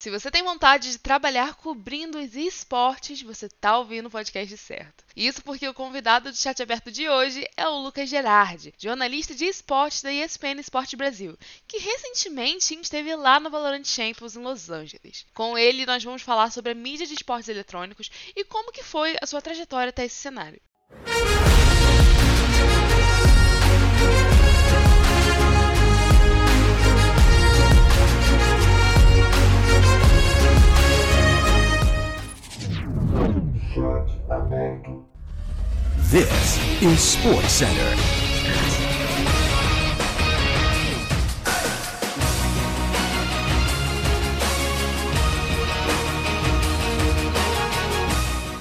Se você tem vontade de trabalhar cobrindo os esportes, você tá ouvindo o podcast certo. Isso porque o convidado do chat aberto de hoje é o Lucas Gerardi, jornalista de esportes da ESPN Esporte Brasil, que recentemente esteve lá no Valorant Champions em Los Angeles. Com ele, nós vamos falar sobre a mídia de esportes eletrônicos e como que foi a sua trajetória até esse cenário. This is Sports Center.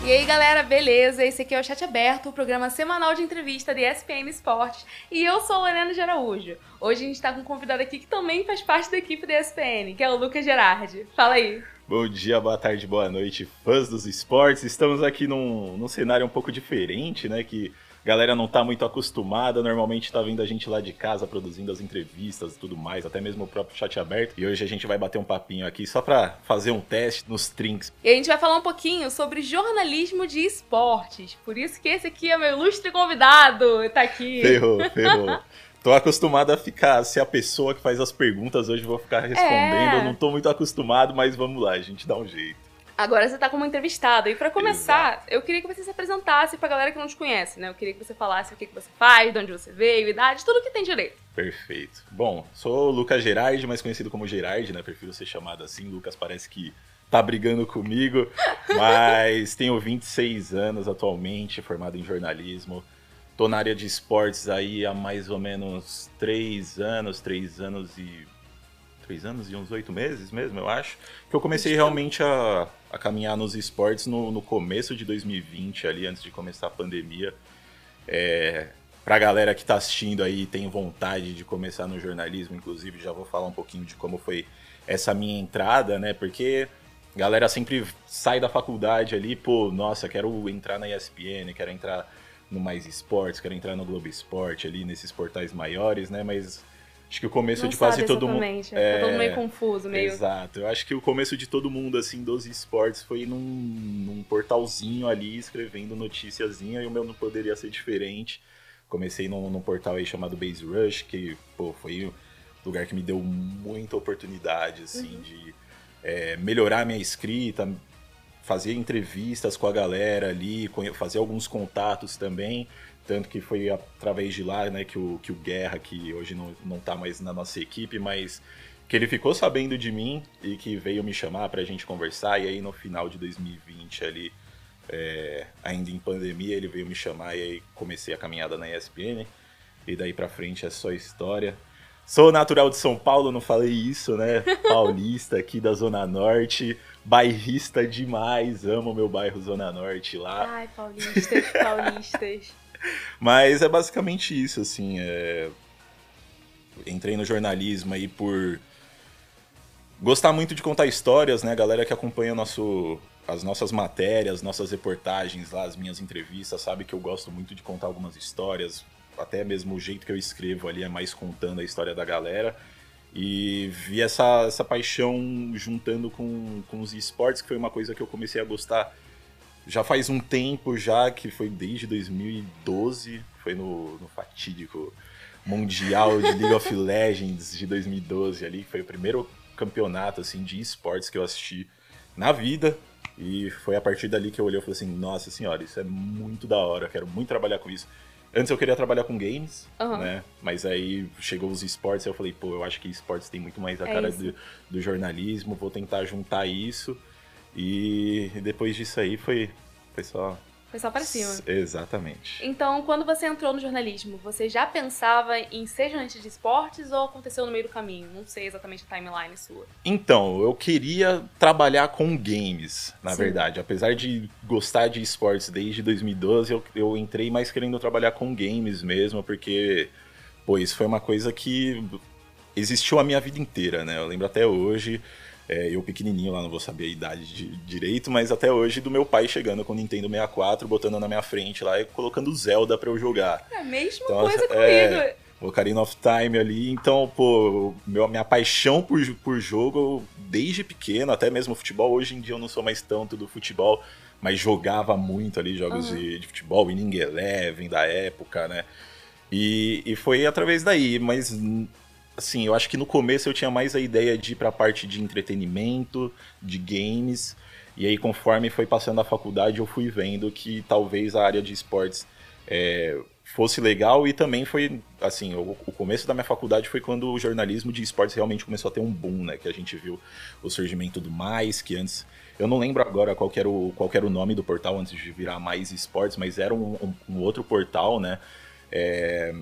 E aí galera, beleza? Esse aqui é o Chat Aberto, o programa semanal de entrevista da ESPN Esportes. E eu sou Lorena de Araújo. Hoje a gente tá com um convidado aqui que também faz parte da equipe da ESPN, que é o Lucas Gerardi. Fala aí. Bom dia, boa tarde, boa noite, fãs dos esportes. Estamos aqui num, num cenário um pouco diferente, né? Que a galera não tá muito acostumada, normalmente tá vendo a gente lá de casa produzindo as entrevistas e tudo mais, até mesmo o próprio chat aberto. E hoje a gente vai bater um papinho aqui só pra fazer um teste nos trinks. E a gente vai falar um pouquinho sobre jornalismo de esportes. Por isso que esse aqui é meu ilustre convidado, tá aqui. Ferrou, ferrou. Tô acostumado a ficar, ser a pessoa que faz as perguntas, hoje vou ficar respondendo. É. Eu não tô muito acostumado, mas vamos lá, a gente dá um jeito. Agora você tá como entrevistado. E pra começar, eu queria que você se apresentasse pra galera que não te conhece, né? Eu queria que você falasse o que, que você faz, de onde você veio, idade, tudo que tem direito. Perfeito. Bom, sou o Lucas Gerardi, mais conhecido como Gerardi, né? Prefiro ser chamado assim. Lucas parece que tá brigando comigo, mas tenho 26 anos atualmente, formado em jornalismo. Tô na área de esportes aí há mais ou menos 3 anos, 3 anos e. 3 anos e uns 8 meses mesmo, eu acho. Que eu comecei realmente a, a caminhar nos esportes no, no começo de 2020, ali, antes de começar a pandemia. É, pra galera que tá assistindo aí e tem vontade de começar no jornalismo, inclusive, já vou falar um pouquinho de como foi essa minha entrada, né? Porque a galera sempre sai da faculdade ali, pô, nossa, quero entrar na ESPN, quero entrar no Mais Esportes, quero entrar no Globo Esporte ali, nesses portais maiores, né? Mas acho que o começo não de quase todo mundo. exatamente. Tá todo meio confuso, meio. Exato. Eu acho que o começo de todo mundo, assim, dos esportes foi num, num portalzinho ali, escrevendo noticiazinha, e o meu não poderia ser diferente. Comecei num, num portal aí chamado Base Rush, que, pô, foi um lugar que me deu muita oportunidade, assim, Uhum. de é, melhorar minha escrita, fazer entrevistas com a galera ali, fazer alguns contatos também. Tanto que foi através de lá, né, que o, que o Guerra, que hoje não, não tá mais na nossa equipe, mas que ele ficou sabendo de mim e que veio me chamar pra gente conversar. E aí no final de 2020 ali, é, ainda em pandemia, ele veio me chamar e aí comecei a caminhada na ESPN. E daí pra frente é só história. Sou natural de São Paulo, não falei isso, né? Paulista aqui da Zona Norte, bairrista demais, amo meu bairro Zona Norte lá. Ai, paulistas, paulistas. Mas é basicamente isso, assim. é, Entrei no jornalismo aí por gostar muito de contar histórias, né? A galera que acompanha nosso... as nossas matérias, nossas reportagens lá, as minhas entrevistas, sabe que eu gosto muito de contar algumas histórias. Até mesmo o jeito que eu escrevo ali é mais contando a história da galera. E vi essa, essa paixão juntando com, com os esportes, que foi uma coisa que eu comecei a gostar já faz um tempo já, que foi desde 2012, foi no, no fatídico Mundial de League of Legends de 2012 ali, que foi o primeiro campeonato assim de esportes que eu assisti na vida. E foi a partir dali que eu olhei e falei assim, nossa senhora, isso é muito da hora, quero muito trabalhar com isso. Antes eu queria trabalhar com games, Aham. né? Mas aí chegou os esportes e eu falei, pô, eu acho que esportes tem muito mais a É cara do, do jornalismo, vou tentar juntar isso. E depois disso aí foi, foi só. Foi só pra cima. Exatamente. Então, quando você entrou no jornalismo, você já pensava em ser jornalista de esportes ou aconteceu no meio do caminho? Não sei exatamente a timeline sua. Então, eu queria trabalhar com games, na Sim. verdade. Apesar de gostar de esportes desde 2012, eu, eu entrei mais querendo trabalhar com games mesmo, porque, pô, isso foi uma coisa que existiu a minha vida inteira, né? Eu lembro até hoje, é, eu pequenininho lá, não vou saber a idade de- direito, mas até hoje do meu pai chegando com o Nintendo 64, botando na minha frente lá e colocando Zelda pra eu jogar. É a mesma Então, coisa é, comigo. Ocarina of Time ali. Então, pô, meu, minha paixão por, por jogo, desde pequeno, até mesmo futebol, hoje em dia eu não sou mais tanto do futebol, mas jogava muito ali jogos uhum. de, de, futebol, Winning Eleven da época, né? E, e foi através daí, mas assim, eu acho que no começo eu tinha mais a ideia de ir pra parte de entretenimento, de games, e aí conforme foi passando a faculdade eu fui vendo que talvez a área de esportes é, fosse legal e também foi, assim, o, o, começo da minha faculdade foi quando o jornalismo de esportes realmente começou a ter um boom, né? Que a gente viu o surgimento do Mais, que antes. Eu não lembro agora qual era o, qual era o nome do portal antes de virar Mais Esportes, mas era um, um, um outro portal, né? É,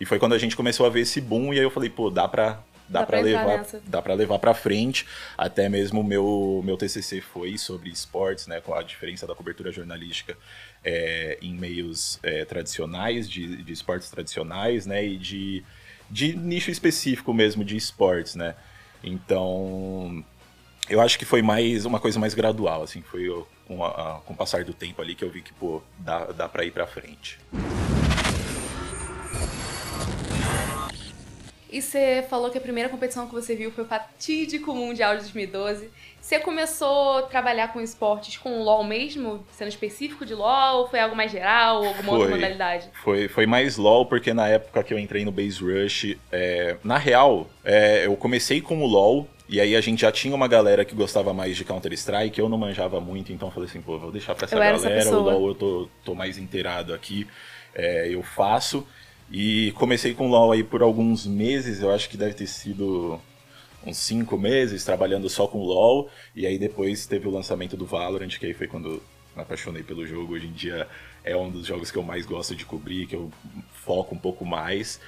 e foi quando a gente começou a ver esse boom e aí eu falei, pô, dá pra, dá, dá para levar dá para levar para frente. Até mesmo meu meu TCC foi sobre esportes né com a diferença da cobertura jornalística é, em meios é, tradicionais de, de esportes tradicionais né e de de nicho específico mesmo de esportes né. Então eu acho que foi mais uma coisa mais gradual assim foi com, a, com o passar do tempo ali que eu vi que pô dá, dá para ir para frente E você falou que a primeira competição que você viu foi o fatídico Mundial de 2012. Você começou a trabalhar com esportes com o LoL mesmo, sendo específico de LoL? Ou foi algo mais geral, alguma foi, outra modalidade? Foi, foi mais LoL, porque na época que eu entrei no Base Rush, é, na real, é, eu comecei com o LoL, e aí a gente já tinha uma galera que gostava mais de Counter-Strike, eu não manjava muito, então falei assim, pô, vou deixar pra essa eu galera, essa o LoL eu tô, tô mais inteirado aqui, é, eu faço. E comecei com LoL aí por alguns meses, eu acho que deve ter sido uns cinco meses trabalhando só com LoL. E aí depois teve o lançamento do Valorant, que aí foi quando me apaixonei pelo jogo. Hoje em dia é um dos jogos que eu mais gosto de cobrir, que eu foco um pouco mais.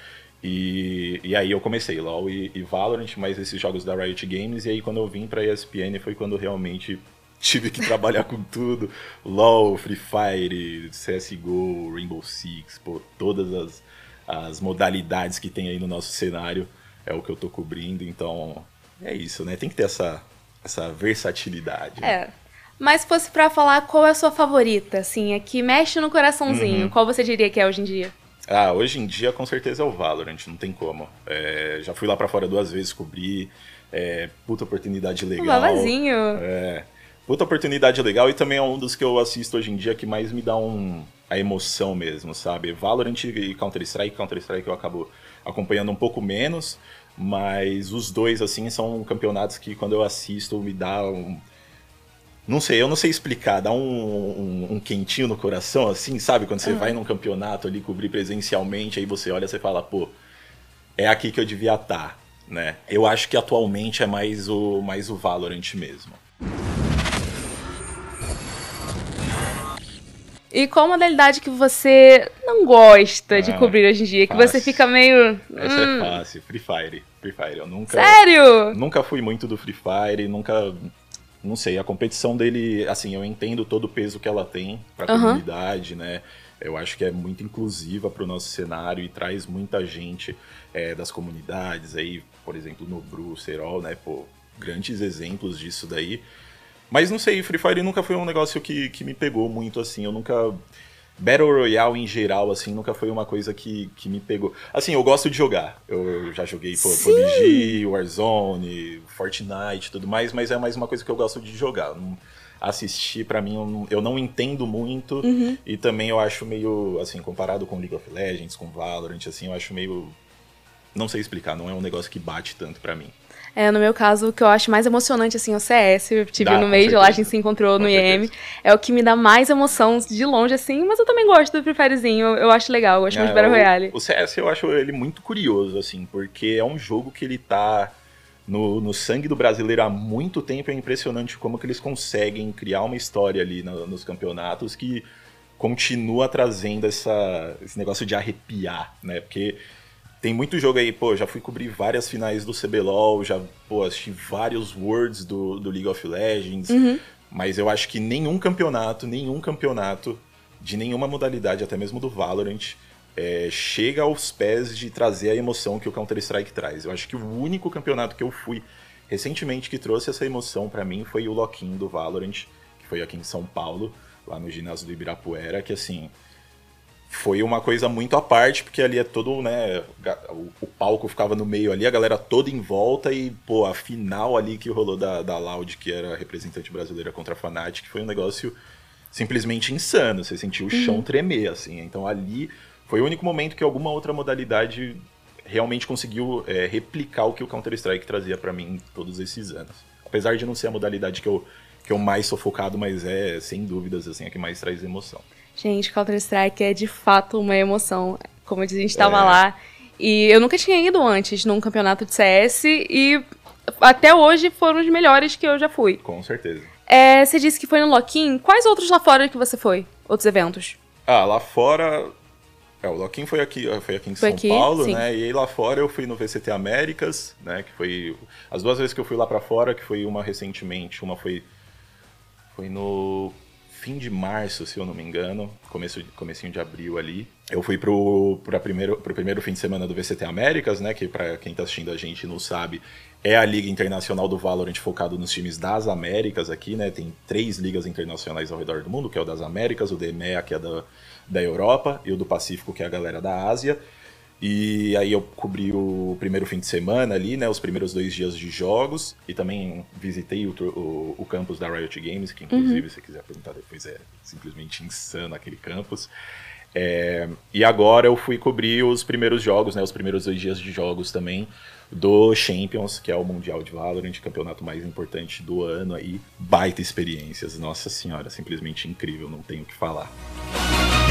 E, e aí eu comecei LoL e, e Valorant, mais esses jogos da Riot Games. E aí quando eu vim pra ESPN foi quando realmente tive que trabalhar com tudo. LoL, Free Fire, CSGO, Rainbow Six, pô, todas as as modalidades que tem aí no nosso cenário é o que eu tô cobrindo, então é isso, né? Tem que ter essa, essa versatilidade. É. Mas se fosse pra falar qual é a sua favorita, assim, é que mexe no coraçãozinho, uhum. qual você diria que é hoje em dia? Ah, hoje em dia com certeza é o Valorant, não tem como. É, já fui lá para fora duas vezes cobrir, é, puta oportunidade legal. Um babazinho. É, puta oportunidade legal e também é um dos que eu assisto hoje em dia que mais me dá um, a emoção mesmo, sabe? Valorant e Counter-Strike, Counter-Strike eu acabo acompanhando um pouco menos, mas os dois, assim, são campeonatos que quando eu assisto me dá um... Não sei, eu não sei explicar, dá um, um, um quentinho no coração, assim, sabe? Quando você uhum. vai num campeonato ali cobrir presencialmente, aí você olha e você fala, pô, é aqui que eu devia estar, né? Eu acho que atualmente é mais o, mais o Valorant mesmo. E qual modalidade que você não gosta ah, de cobrir hoje em dia? Fácil. Que você fica meio. Essa é hum. é fácil, Free Fire. Free Fire. Eu nunca. Sério? Nunca fui muito do Free Fire, nunca. Não sei, a competição dele, assim, eu entendo todo o peso que ela tem pra uhum. comunidade, né? Eu acho que é muito inclusiva para o nosso cenário e traz muita gente é, das comunidades aí, por exemplo, no Bru, Serol, né? Pô, grandes exemplos disso daí. Mas não sei, Free Fire nunca foi um negócio que, que me pegou muito assim. Eu nunca. Battle Royale em geral, assim, nunca foi uma coisa que, que me pegou. Assim, eu gosto de jogar. Eu já joguei pô, PUBG, Warzone, Fortnite e tudo mais, mas é mais uma coisa que eu gosto de jogar. Assistir, para mim, eu não, eu não, entendo muito. Uhum. E também eu acho meio, assim, comparado com League of Legends, com Valorant, assim, eu acho meio. Não sei explicar, não é um negócio que bate tanto para mim. É, no meu caso, o que eu acho mais emocionante, assim, é o CS. Eu tive dá, no meio, lá a gente se encontrou com no certeza. IEM. É o que me dá mais emoção de longe, assim, mas eu também gosto do Free Firezinho. Eu, eu acho legal, eu gosto é, muito de Battle Royale. O CS eu acho ele muito curioso, assim, porque é um jogo que ele tá no, no sangue do brasileiro há muito tempo. É impressionante como que eles conseguem criar uma história ali no, nos campeonatos que continua trazendo essa, esse negócio de arrepiar, né? Porque tem muito jogo aí, pô, já fui cobrir várias finais do CBLOL, já, pô, assisti vários Worlds do, do League of Legends, uhum. mas eu acho que nenhum campeonato, nenhum campeonato de nenhuma modalidade, até mesmo do Valorant, é, chega aos pés de trazer a emoção que o Counter-Strike traz. Eu acho que o único campeonato que eu fui recentemente que trouxe essa emoção para mim foi o Loquinho do Valorant, que foi aqui em São Paulo, lá no ginásio do Ibirapuera, que assim, foi uma coisa muito à parte, porque ali é todo, né, o, o, palco ficava no meio ali, a galera toda em volta e, pô, a final ali que rolou da, da Loud, que era representante brasileira contra a Fnatic, foi um negócio simplesmente insano, você sentiu o chão uhum. tremer, assim, então ali foi o único momento que alguma outra modalidade realmente conseguiu é, replicar o que o Counter-Strike trazia para mim todos esses anos. Apesar de não ser a modalidade que eu, que eu mais sou focado, mas é, sem dúvidas, assim, a que mais traz emoção. Gente, Counter-Strike é de fato uma emoção. Como eu disse, a gente estava é. lá. E eu nunca tinha ido antes num campeonato de CS e até hoje foram os melhores que eu já fui. Com certeza. É, você disse que foi no Loquim. Quais outros lá fora que você foi? Outros eventos? Ah, lá fora. É, o Loquim foi aqui, foi aqui em foi São aqui, Paulo, sim. né? E aí lá fora eu fui no VCT Américas, né? Que foi. As duas vezes que eu fui lá para fora, que foi uma recentemente, uma foi. Foi no fim de março, se eu não me engano, começo, comecinho de abril ali. Eu fui pro, pro, primeiro, pro primeiro fim de semana do VCT Américas, né, que para quem tá assistindo a gente não sabe, é a liga internacional do Valorant focado nos times das Américas aqui, né, tem três ligas internacionais ao redor do mundo, que é o das Américas, o DMEA, que é da, da Europa, e o do Pacífico, que é a galera da Ásia. E aí eu cobri o primeiro fim de semana ali, né? Os primeiros dois dias de jogos. E também visitei o, o, o campus da Riot Games, que inclusive, uhum. se quiser perguntar depois, é simplesmente insano aquele campus. É, e agora eu fui cobrir os primeiros jogos, né? Os primeiros dois dias de jogos também do Champions, que é o Mundial de Valorant, campeonato mais importante do ano aí. Baita experiências, nossa senhora, simplesmente incrível, não tenho o que falar. queria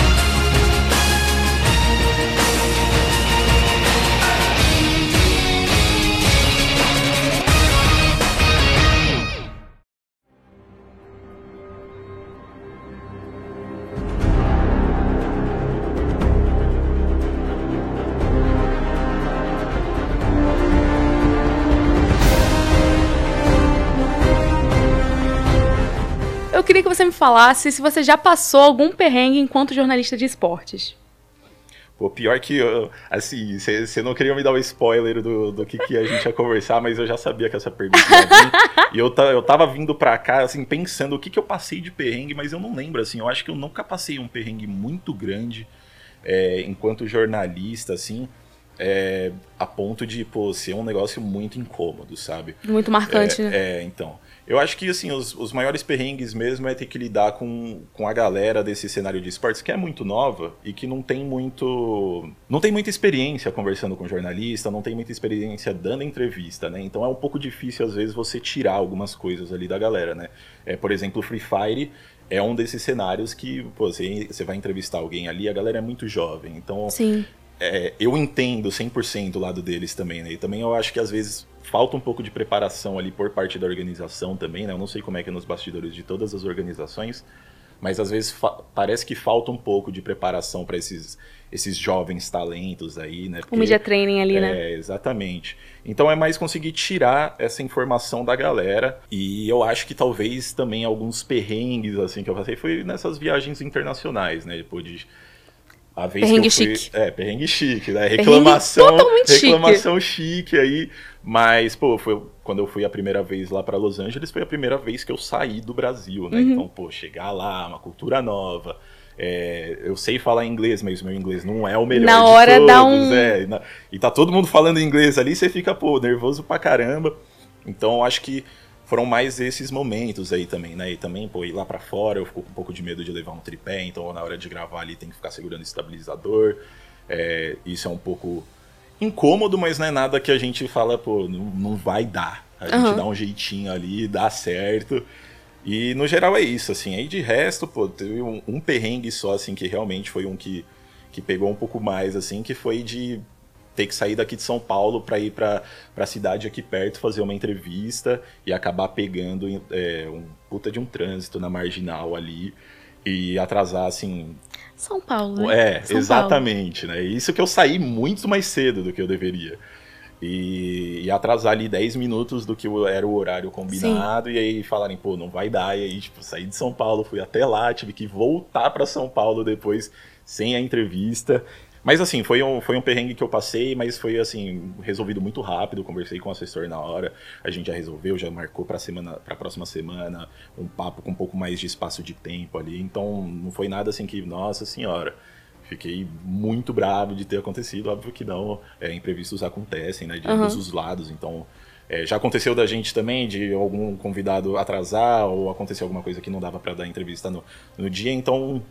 falasse se você já passou algum perrengue enquanto jornalista de esportes. Pô, pior que, assim, você não queria me dar o um spoiler do, do que, que a gente ia conversar, mas eu já sabia que essa pergunta ia vir. e eu, eu tava vindo pra cá, assim, pensando o que, que eu passei de perrengue, mas eu não lembro, assim, eu acho que eu nunca passei um perrengue muito grande é, enquanto jornalista, assim, é, a ponto de, pô, ser um negócio muito incômodo, sabe? Muito marcante, é, né? É, então. Eu acho que assim, os, os maiores perrengues mesmo é ter que lidar com, com a galera desse cenário de esportes que é muito nova e que não tem muito. não tem muita experiência conversando com jornalista, não tem muita experiência dando entrevista, né? Então é um pouco difícil, às vezes, você tirar algumas coisas ali da galera, né? É, por exemplo, o Free Fire é um desses cenários que pô, você, você vai entrevistar alguém ali, a galera é muito jovem. Então, Sim. É, eu entendo 100% o lado deles também, né? E também eu acho que às vezes falta um pouco de preparação ali por parte da organização também, né? Eu não sei como é que é nos bastidores de todas as organizações, mas às vezes parece que falta um pouco de preparação para esses, esses jovens talentos aí, né? Porque, o media training ali, é, né? É, exatamente. Então é mais conseguir tirar essa informação da galera e eu acho que talvez também alguns perrengues assim que eu passei foi nessas viagens internacionais, né? Depois de a vez perrengue que eu fui, chique. É, perrengue chique, né? Reclamação, reclamação chique. chique aí. Mas, pô, foi quando eu fui a primeira vez lá para Los Angeles, foi a primeira vez que eu saí do Brasil, né? Uhum. Então, pô, chegar lá, uma cultura nova. É, eu sei falar inglês, mas o meu inglês não é o melhor Na hora todos, dá um... É, e tá todo mundo falando inglês ali, você fica, pô, nervoso pra caramba. Então, acho que foram mais esses momentos aí também, né? E também, pô, ir lá para fora, eu fico com um pouco de medo de levar um tripé, então na hora de gravar ali tem que ficar segurando o estabilizador. É, isso é um pouco incômodo, mas não é nada que a gente fala, pô, não, não vai dar. A uhum. gente dá um jeitinho ali, dá certo. E no geral é isso, assim. Aí de resto, pô, teve um, um perrengue só, assim, que realmente foi um que, que pegou um pouco mais, assim, que foi de ter que sair daqui de São Paulo para ir para a cidade aqui perto fazer uma entrevista e acabar pegando é, um puta de um trânsito na marginal ali e atrasar assim. São Paulo, né? É, São exatamente, Paulo. né? Isso que eu saí muito mais cedo do que eu deveria. E, e, atrasar ali 10 minutos do que era o horário combinado, Sim. e aí falarem, pô, não vai dar. E aí, tipo, saí de São Paulo, fui até lá, tive que voltar para São Paulo depois, sem a entrevista. Mas assim, foi um, foi um perrengue que eu passei, mas foi assim, resolvido muito rápido. Conversei com o assessor na hora, a gente já resolveu, já marcou para semana, para a próxima semana, um papo com um pouco mais de espaço de tempo ali. Então, não foi nada assim que, nossa senhora, Fiquei muito bravo de ter acontecido. Óbvio que não, é, imprevistos acontecem, né? De Uhum. ambos os lados. Então, é, já aconteceu da gente também, de algum convidado atrasar, ou acontecer alguma coisa que não dava pra dar entrevista no, no dia. Então,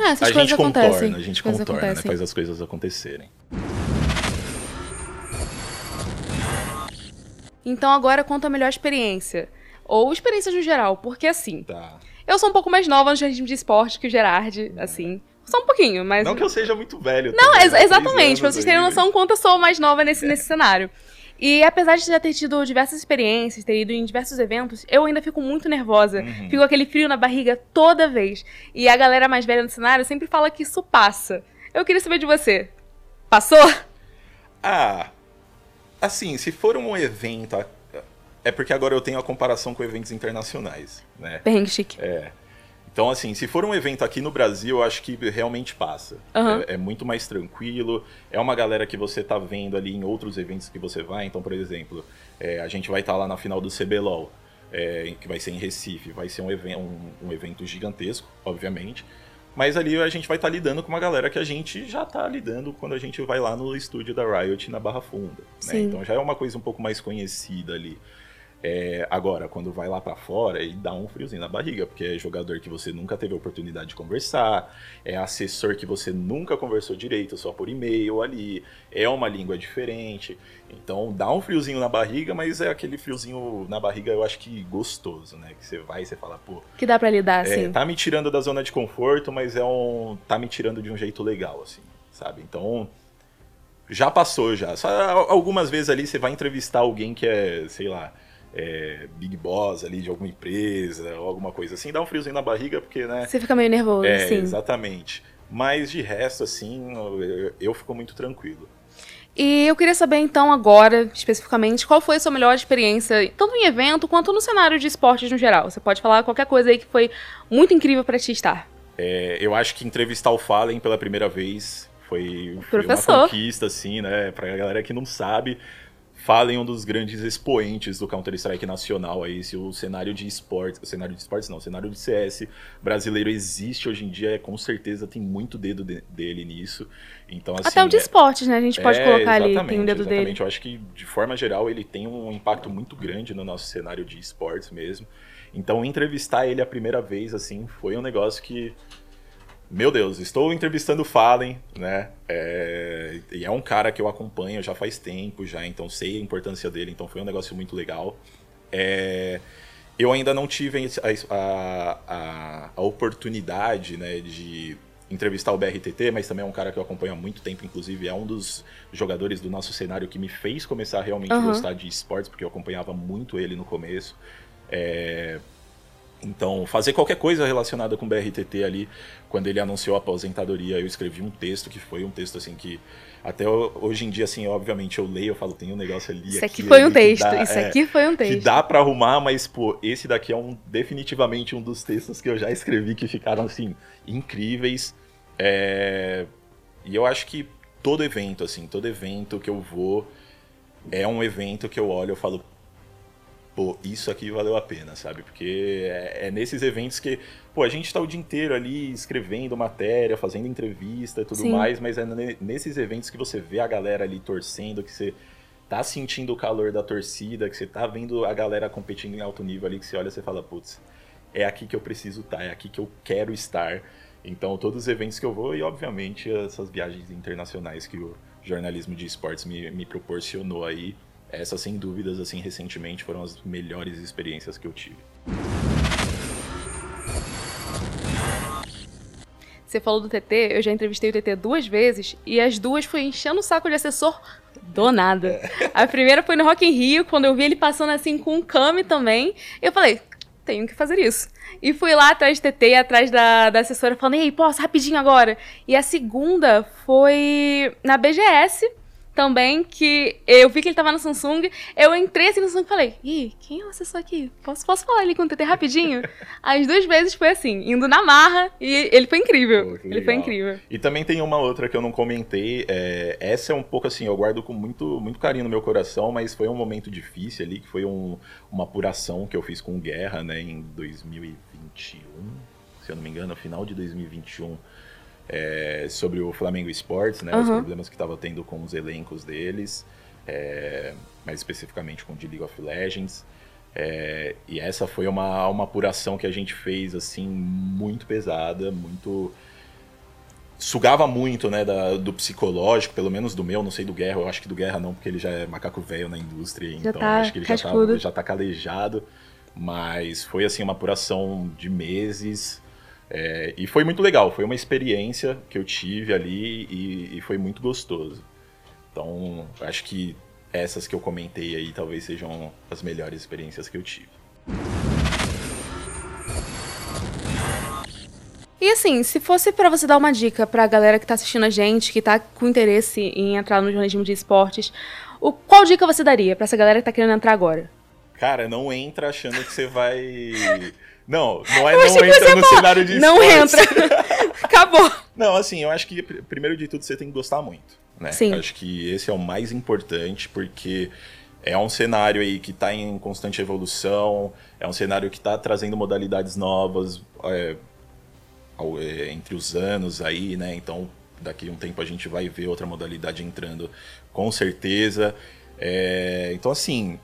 Ah, essas a coisas gente acontecem. contorna, a gente coisas contorna, né? acontecem. Faz as coisas acontecerem. Então agora conta a melhor experiência. Ou experiências no geral, porque assim, Tá. eu sou um pouco mais nova no jornalismo de esporte que o Gerard, assim. Só um pouquinho, mas. Não que eu seja muito velho. Não, também, ex- né? Exatamente, pra vocês terem noção quanto eu sou mais nova nesse, nesse cenário. E apesar de já ter tido diversas experiências, ter ido em diversos eventos, eu ainda fico muito nervosa. Uhum. Fico com aquele frio na barriga toda vez. E a galera mais velha no cenário sempre fala que isso passa. Eu queria saber de você. Passou? Ah, assim, se for um evento. É porque agora eu tenho a comparação com eventos internacionais, né? Perrengue chique. É. Então, assim, se for um evento aqui no Brasil, eu acho que realmente passa. Aham. É, é muito mais tranquilo. É uma galera que você tá vendo ali em outros eventos que você vai. Então, por exemplo, é, a gente vai estar lá na final do CBLOL, é, que vai ser em Recife. Vai ser um, even um, um evento gigantesco, obviamente. Mas ali a gente vai estar lidando com uma galera que a gente já tá lidando quando a gente vai lá no estúdio da Riot na Barra Funda. né? Então já é uma coisa um pouco mais conhecida ali. É, agora, quando vai lá pra fora, aí dá um friozinho na barriga, porque é jogador que você nunca teve a oportunidade de conversar, é assessor que você nunca conversou direito, só por e-mail ali, é uma língua diferente. Então dá um friozinho na barriga, mas é aquele friozinho na barriga, eu acho que gostoso, né? Que você vai e você fala, pô, Que dá pra lidar, é, assim. tá me tirando da zona de conforto, mas é um. tá me tirando de um jeito legal, assim, sabe? Então. Já passou já. Só algumas vezes ali você vai entrevistar alguém que é, sei lá, é, Big Boss ali de alguma empresa ou alguma coisa assim, dá um friozinho na barriga, porque, né? Você fica meio nervoso, É, sim. exatamente. Mas de resto, assim, eu, eu fico muito tranquilo. E eu queria saber, então, agora, especificamente, qual foi a sua melhor experiência, tanto em evento quanto no cenário de esportes no geral. Você pode falar qualquer coisa aí que foi muito incrível pra ti estar. É, eu acho que entrevistar o Fallen pela primeira vez foi, foi uma conquista, assim, né? Pra galera que não sabe, Fallen é um dos grandes expoentes do Counter-Strike nacional aí, se o cenário de esportes, o cenário de esportes não, o cenário de CS brasileiro existe hoje em dia, é, com certeza tem muito dedo de- dele nisso. Então, assim, Até o de é- esportes, né? A gente pode é, colocar ali, tem o dedo exatamente. dele. Eu acho que, de forma geral, ele tem um impacto muito grande no nosso cenário de esportes mesmo. Então, entrevistar ele a primeira vez, assim, foi um negócio que. Meu Deus, estou entrevistando o Fallen, né? É, e é um cara que eu acompanho já faz tempo, já, então sei a importância dele, então foi um negócio muito legal. É, eu ainda não tive a, a- a- a oportunidade né, de entrevistar o BRTT, mas também é um cara que eu acompanho há muito tempo, inclusive é um dos jogadores do nosso cenário que me fez começar a realmente Aham. gostar de esportes, porque eu acompanhava muito ele no começo. É, Então, fazer qualquer coisa relacionada com o BRTT ali, quando ele anunciou a aposentadoria, eu escrevi um texto que foi um texto assim que até ho- hoje em dia assim, obviamente eu leio, eu falo, tem um negócio ali Isso aqui aqui, foi um que texto, dá- isso é, aqui foi um que texto. dá pra arrumar, mas pô, esse daqui é um definitivamente um dos textos que eu já escrevi que ficaram assim incríveis. É, E eu acho que todo evento assim, todo evento que eu vou é um evento que eu olho e falo, pô, isso aqui valeu a pena, sabe? Porque é, é nesses eventos que, pô, a gente tá o dia inteiro ali escrevendo matéria, fazendo entrevista e tudo Sim. mais, mas é ne- nesses eventos que você vê a galera ali torcendo, que você tá sentindo o calor da torcida, que você tá vendo a galera competindo em alto nível ali, que você olha e você fala, putz, é aqui que eu preciso estar, é aqui que eu quero estar. Então, todos os eventos que eu vou e, obviamente, essas viagens internacionais que o jornalismo de esportes me, me proporcionou aí, essas, sem dúvidas, assim, recentemente foram as melhores experiências que eu tive. Você falou do TT, eu já entrevistei o TT duas vezes e as duas foi enchendo o saco de assessor do nada. A primeira foi no Rock in Rio, quando eu vi ele passando assim com um Kami também. Eu falei, tenho que fazer isso. E fui lá atrás do TT, atrás da, da assessora, falando, ei, posso, rapidinho agora. E a segunda foi na BGS também, que eu vi que ele tava na Samsung. Eu entrei assim no Samsung e falei, ih, quem é o assessor aqui? Posso, posso falar ali com o TT rapidinho? As duas vezes foi assim, indo na marra, e ele foi incrível. Que ele foi incrível. E também tem uma outra que eu não comentei. é, essa é um pouco assim, eu guardo com muito, muito carinho no meu coração, mas foi um momento difícil ali, que foi um- uma apuração que eu fiz com Guerra, né, em 2021, se eu não me engano, final de 2021. É, sobre o Flamengo Esportes, né? Os Aham. problemas que estava tendo com os elencos deles, é, mais especificamente com o de League of Legends. É, e essa foi uma, uma apuração que a gente fez assim muito pesada, muito sugava muito, né, da- do psicológico, pelo menos do meu, não sei do Guerra, eu acho que do Guerra não, porque ele já é macaco velho na indústria, Já então tá acho que ele já tá, já tá calejado, mas foi assim uma apuração de meses, é, e foi muito legal, foi uma experiência que eu tive ali e, e foi muito gostoso. Então, acho que essas que eu comentei aí talvez sejam as melhores experiências que eu tive. E assim, se fosse pra você dar uma dica pra galera que tá assistindo a gente, que tá com interesse em entrar no jornalismo de esportes, o, qual dica você daria pra essa galera que tá querendo entrar agora? Cara, não entra achando que você vai. Não, não é Eu não entra no cenário de Não esportes. entra. Acabou. Não, assim, eu acho que pr- primeiro de tudo você tem que gostar muito, né? Sim. Acho que esse é o mais importante, porque é um cenário aí que está em constante evolução, é um cenário que está trazendo modalidades novas é, ao- é, entre os anos aí, né? Então, daqui a um tempo a gente vai ver outra modalidade entrando com certeza. É, então, assim,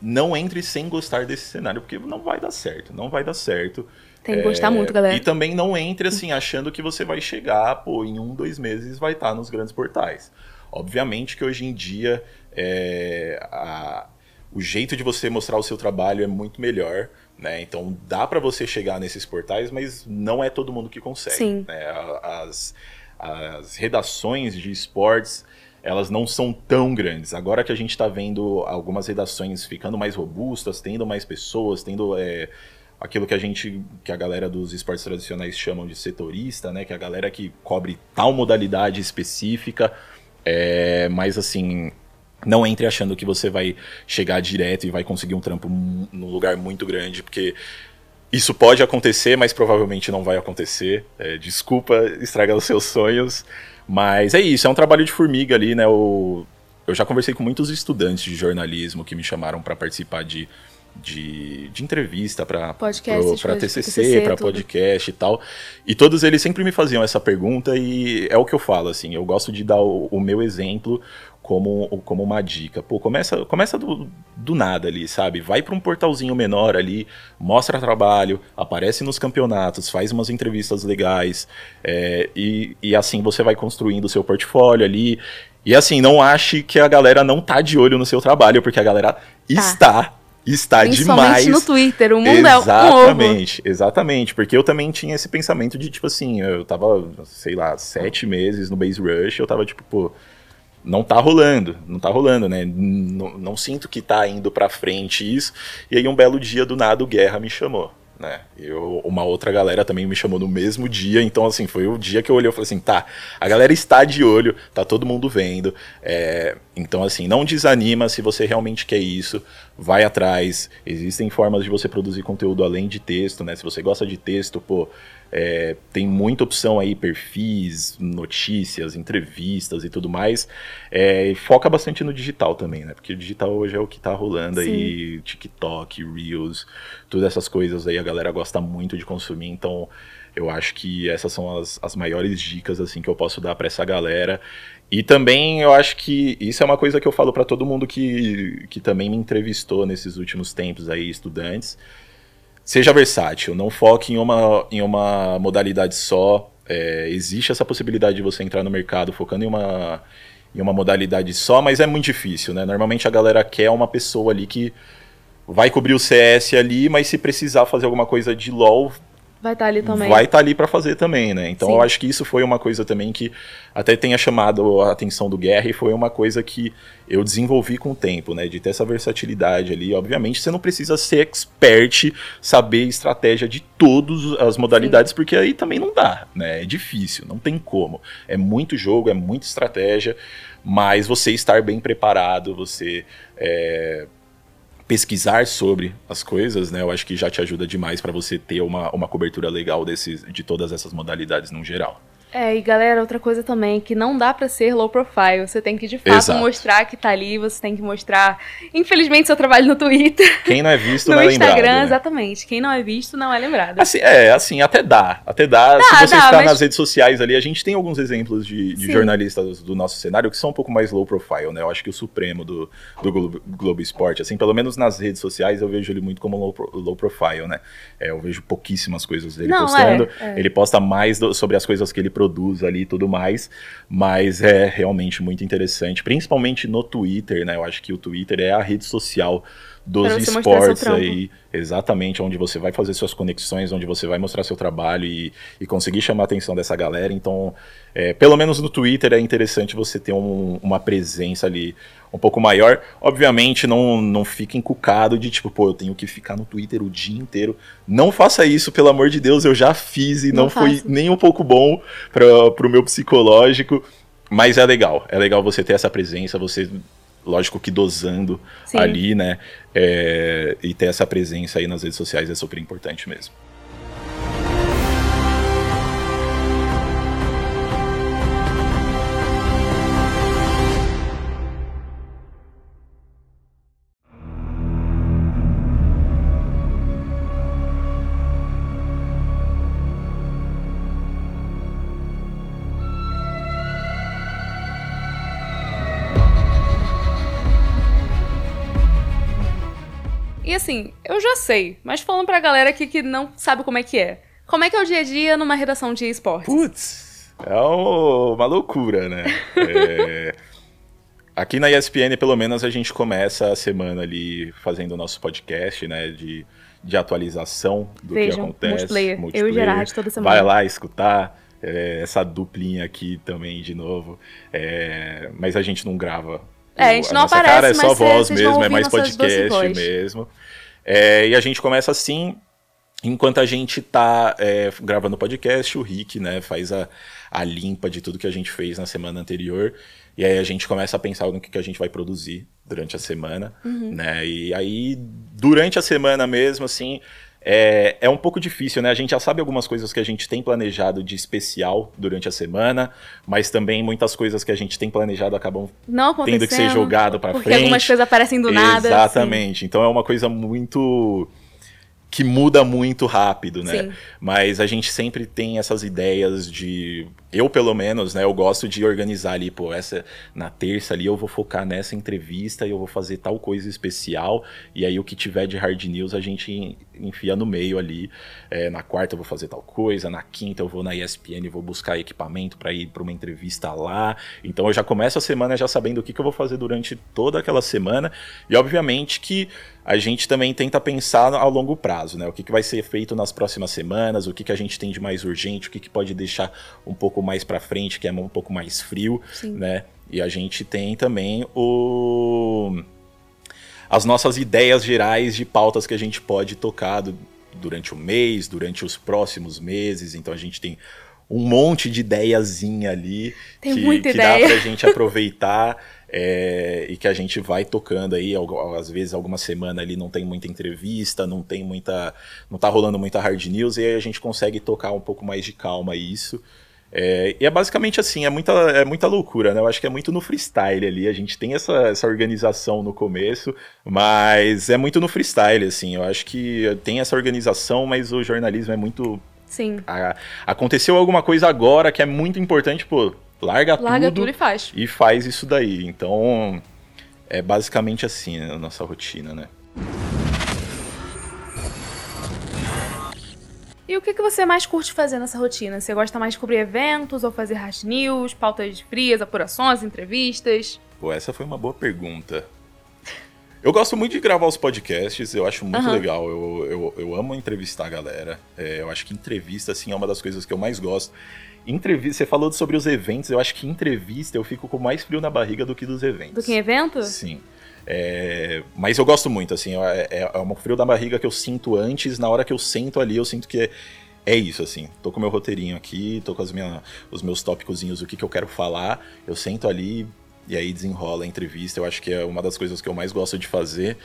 não entre sem gostar desse cenário, porque não vai dar certo, não vai dar certo. Tem que gostar É, muito, galera. E também não entre assim achando que você vai chegar, pô, em um, dois meses vai estar nos grandes portais. Obviamente que hoje em dia é, a- o jeito de você mostrar o seu trabalho é muito melhor, né? Então dá para você chegar nesses portais, mas não é todo mundo que consegue. Sim. né? As, as redações de esportes elas não são tão grandes. Agora que a gente está vendo algumas redações ficando mais robustas, tendo mais pessoas, tendo é, aquilo que a gente, que a galera dos esportes tradicionais chamam de setorista, né? Que é a galera que cobre tal modalidade específica. É, mas assim, não entre achando que você vai chegar direto e vai conseguir um trampo num lugar muito grande, porque isso pode acontecer, mas provavelmente não vai acontecer. É, desculpa estragar os seus sonhos. Mas é isso, é um trabalho de formiga ali, né? O- eu já conversei com muitos estudantes de jornalismo que me chamaram para participar de, de, de entrevista para TCC, para podcast e tal. E todos eles sempre me faziam essa pergunta e é o que eu falo, assim, eu gosto de dar o, o meu exemplo como, como uma dica. Pô, começa, começa do, do nada ali, sabe? Vai para um portalzinho menor ali, mostra trabalho, aparece nos campeonatos, faz umas entrevistas legais é, e, e assim você vai construindo o seu portfólio ali. E assim, não ache que a galera não tá de olho no seu trabalho, porque a galera está, está Principalmente demais. no Twitter. O mundo é um. Exatamente, exatamente. Porque eu também tinha esse pensamento de, tipo assim, eu tava, sei lá, sete meses no Base Rush, eu tava tipo, pô, não tá rolando, não tá rolando, né? Não, não sinto que tá indo pra frente isso. E aí um belo dia do nada o Guerra me chamou. Né? Eu, uma outra galera também me chamou no mesmo dia, então assim, foi o dia que eu olhei e falei assim, tá, a galera está de olho, tá todo mundo vendo, é, então assim, não desanima se você realmente quer isso, vai atrás, existem formas de você produzir conteúdo além de texto, né, se você gosta de texto, pô, é, tem muita opção aí, perfis, notícias, entrevistas e tudo mais. É, e foca bastante no digital também, né? Porque o digital hoje é o que tá rolando aí, TikTok, Reels, todas essas coisas aí a galera gosta muito de consumir, então eu acho que essas são as, as maiores dicas assim que eu posso dar para essa galera. E também eu acho que isso é uma coisa que eu falo para todo mundo que, que também me entrevistou nesses últimos tempos aí, estudantes. Seja versátil, não foque em uma, em uma modalidade só. É, existe essa possibilidade de você entrar no mercado focando em uma, em uma modalidade só, mas é muito difícil, né? Normalmente a galera quer uma pessoa ali que vai cobrir o CS ali, mas se precisar fazer alguma coisa de LoL, Vai estar ali também. vai estar ali para fazer também, né? Então Sim. eu acho que isso foi uma coisa também que até tenha chamado a atenção do Guerra e foi uma coisa que eu desenvolvi com o tempo, né? De ter essa versatilidade ali. Obviamente você não precisa ser expert, saber estratégia de todas as modalidades, porque aí também não dá, né? É difícil, não tem como. É muito jogo, é muita estratégia, mas você estar bem preparado, você é, pesquisar sobre as coisas, né? Eu acho que já te ajuda demais para você ter uma, uma cobertura legal desses, de todas essas modalidades no geral. É, e galera, outra coisa também, que não dá pra ser low profile. Você tem que, de fato, Exato. mostrar que tá ali, você tem que mostrar, infelizmente, seu trabalho no Twitter, Quem não é visto no não é Instagram, lembrado. né? exatamente. Quem não é visto não é lembrado. Assim, é, assim, até dá. Até dá. Se você dá, está mas- nas redes sociais ali, a gente tem alguns exemplos de, de jornalistas do nosso cenário que são um pouco mais low profile, né? Eu acho que o Supremo do, do Globo, Globo Esporte, assim, pelo menos nas redes sociais, eu vejo ele muito como low, low profile, né? É, eu vejo pouquíssimas coisas dele Não, postando. é, é. Ele posta mais do- sobre as coisas que ele produz ali e tudo mais, mas é realmente muito interessante, principalmente no Twitter, né? Eu acho que o Twitter é a rede social dos esportes aí, exatamente onde você vai fazer suas conexões, onde você vai mostrar seu trabalho e, e conseguir chamar a atenção dessa galera. Então, é, pelo menos no Twitter é interessante você ter um- uma presença ali um pouco maior. Obviamente, não, não fique encucado de tipo, pô, eu tenho que ficar no Twitter o dia inteiro. Não faça isso, pelo amor de Deus, eu já fiz e não, Não foi nem um pouco bom para pro meu psicológico. Mas é legal, é legal você ter essa presença, você, lógico que dosando Sim. ali, né? É, e ter essa presença aí nas redes sociais é super importante mesmo. Assim, eu já sei, mas falando pra galera aqui que não sabe como é que é. Como é que é o dia a dia numa redação de esportes? Putz, é uma loucura, né? É, aqui na ESPN, pelo menos, a gente começa a semana ali fazendo o nosso podcast, né? De, de atualização do que Vejam, acontece. multiplayer. Eu e multiplayer. Gerard toda semana. Vai lá escutar. é, essa duplinha aqui também de novo. É, mas a gente não grava. É, a gente não nossa aparece, cara é só voz mesmo, é mais podcast mesmo. É, e a gente começa assim, enquanto a gente tá é, gravando o podcast, o Rick, né, faz a, a limpa de tudo que a gente fez na semana anterior. E aí a gente começa a pensar no que, que a gente vai produzir durante a semana, Uhum. né? E aí, durante a semana mesmo, assim, é, é um pouco difícil, né? A gente já sabe algumas coisas que a gente tem planejado de especial durante a semana, mas também muitas coisas que a gente tem planejado acabam tendo que ser jogado porque frente. algumas coisas aparecem do nada. assim. Exatamente. Então é uma coisa muito que muda muito rápido, né? Sim. Mas a gente sempre tem essas ideias de eu pelo menos, né, eu gosto de organizar ali, pô, essa na terça ali eu vou focar nessa entrevista e eu vou fazer tal coisa especial e aí o que tiver de hard news a gente enfia no meio ali. É, na quarta eu vou fazer tal coisa, na quinta eu vou na ESPN vou buscar equipamento para ir para uma entrevista lá. Então eu já começo a semana já sabendo o que, que eu vou fazer durante toda aquela semana e obviamente que a gente também tenta pensar ao longo prazo, né? O que, que vai ser feito nas próximas semanas, o que, que a gente tem de mais urgente, o que, que pode deixar um pouco mais para frente, que é um pouco mais frio, Sim. né? E a gente tem também o as nossas ideias gerais de pautas que a gente pode tocar do- durante o mês, durante os próximos meses. Então a gente tem um monte de ideiazinha ali Tem que, muita que ideia. dá pra gente aproveitar é, e que a gente vai tocando aí. Às vezes, alguma semana ali não tem muita entrevista, não tem muita. não tá rolando muita hard news, e aí a gente consegue tocar um pouco mais de calma isso. É, e é basicamente assim, é muita, é muita loucura, né? Eu acho que é muito no freestyle ali. A gente tem essa, essa organização no começo, mas é muito no freestyle, assim. Eu acho que tem essa organização, mas o jornalismo é muito. Sim. aconteceu alguma coisa agora que é muito importante, pô, larga, Larga tudo, tudo e faz. e faz isso daí. Então, é basicamente assim a nossa rotina, né? E o que, que você mais curte fazer nessa rotina? Você gosta mais de cobrir eventos ou fazer hard news, pautas frias, apurações, entrevistas? Pô, essa foi uma boa pergunta. Eu gosto muito de gravar os podcasts, eu acho muito Aham. legal. Eu, eu, eu amo entrevistar a galera. É, eu acho que entrevista, assim, é uma das coisas que eu mais gosto. Entrevista, você falou sobre os eventos, eu acho que entrevista eu fico com mais frio na barriga do que dos eventos. Do que em evento? Sim. É, mas eu gosto muito, assim, é, é um frio da barriga que eu sinto antes, na hora que eu sento ali, eu sinto que é, é isso, assim. Tô com meu roteirinho aqui, tô com as minha, os meus tópicozinhos, o que, que eu quero falar, eu sento ali e aí desenrola a entrevista. Eu acho que é uma das coisas que eu mais gosto de fazer.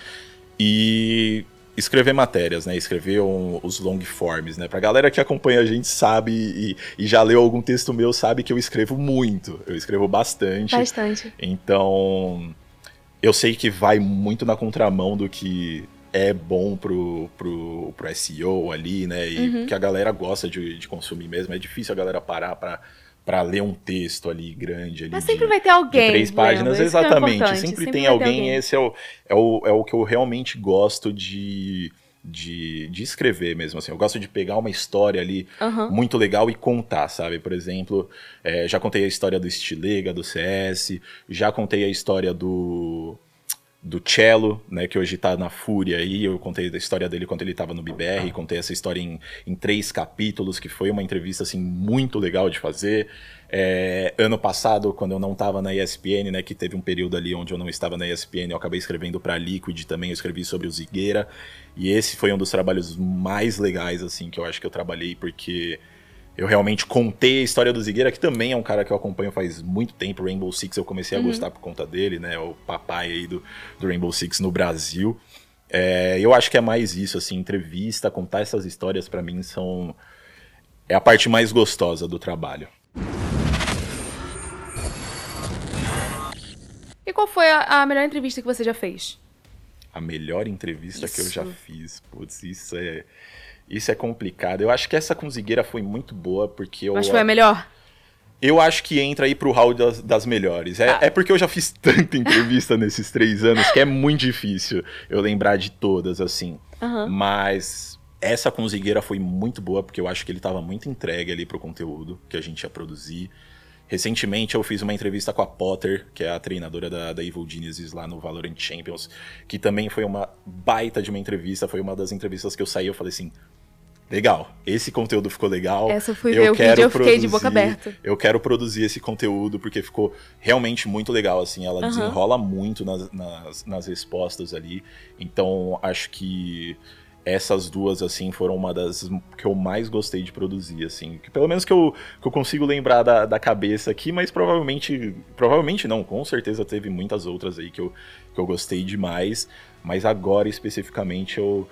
E escrever matérias, né? Escrever um, os long forms, né? Pra galera que acompanha a gente sabe e, e, já leu algum texto meu, sabe que eu escrevo muito. Eu escrevo bastante. Bastante. Então, eu sei que vai muito na contramão do que é bom pro, pro, pro SEO ali, né? E uhum. que a galera gosta de, de consumir mesmo. É difícil a galera parar pra para ler um texto ali grande ali Mas sempre de, vai ter alguém. três páginas, exatamente. É sempre, sempre, tem alguém, alguém, Esse é o, é, o, é o que eu realmente gosto de, de, de escrever mesmo. Assim, eu gosto de pegar uma história ali uhum. muito legal e contar, sabe? Por exemplo, é, já contei a história do Stilega, do CS, já contei a história do do Cello, né, que hoje tá na Fúria aí, eu contei a história dele quando ele tava no BBR, contei essa história em, em três capítulos, que foi uma entrevista, assim, muito legal de fazer. É, ano passado, quando eu não estava na ESPN, né, que teve um período ali onde eu não estava na ESPN, eu acabei escrevendo para Liquid também, eu escrevi sobre o Zigueira, e esse foi um dos trabalhos mais legais, assim, que eu acho que eu trabalhei, porque eu realmente contei a história do Zigueira, que também é um cara que eu acompanho faz muito tempo. Rainbow Six eu comecei a uhum. gostar por conta dele, né? O papai aí do, do Rainbow Six no Brasil. É, eu acho que é mais isso, assim, entrevista, contar essas histórias para mim são. É a parte mais gostosa do trabalho. E qual foi a, a melhor entrevista que você já fez? A melhor entrevista isso. que eu já fiz. Putz, isso é. Isso é complicado. Eu acho que essa com Zigueira foi muito boa, porque eu. Acho que foi a melhor? Eu acho que entra aí pro hall das, das melhores. É, ah. é, porque eu já fiz tanta entrevista nesses três anos que é muito difícil eu lembrar de todas, assim. Uhum. Mas essa com Zigueira foi muito boa, porque eu acho que ele tava muito entregue ali pro conteúdo que a gente ia produzir. Recentemente eu fiz uma entrevista com a Potter, que é a treinadora da, da Evil Genesis lá no Valorant Champions, que também foi uma baita de uma entrevista, foi uma das entrevistas que eu saí, eu falei assim, legal, esse conteúdo ficou legal. Essa eu fui ver o vídeo, eu fiquei de boca aberta. Eu quero produzir esse conteúdo porque ficou realmente muito legal, assim, ela uhum. desenrola muito nas, nas, nas respostas ali, então acho que essas duas, assim, foram uma das que eu mais gostei de produzir, assim. Que pelo menos que eu, que eu consigo lembrar da, da cabeça aqui, mas provavelmente. Provavelmente não, com certeza teve muitas outras aí que eu, que eu gostei demais. Mas agora especificamente eu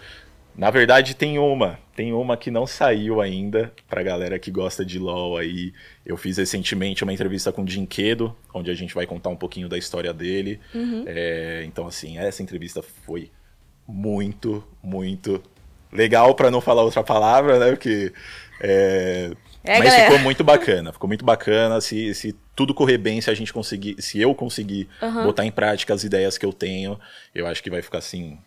na verdade, tem uma. Tem uma que não saiu ainda, pra galera que gosta de LoL aí. Eu fiz recentemente uma entrevista com o Dinquedo, onde a gente vai contar um pouquinho da história dele. Uhum. É, então, assim, essa entrevista foi muito, muito legal, para não falar outra palavra, né? Porque. É... É, Mas galera. ficou muito bacana, ficou muito bacana. Se, se tudo correr bem, se a gente conseguir, se eu conseguir uhum. botar em prática as ideias que eu tenho, eu acho que vai ficar assim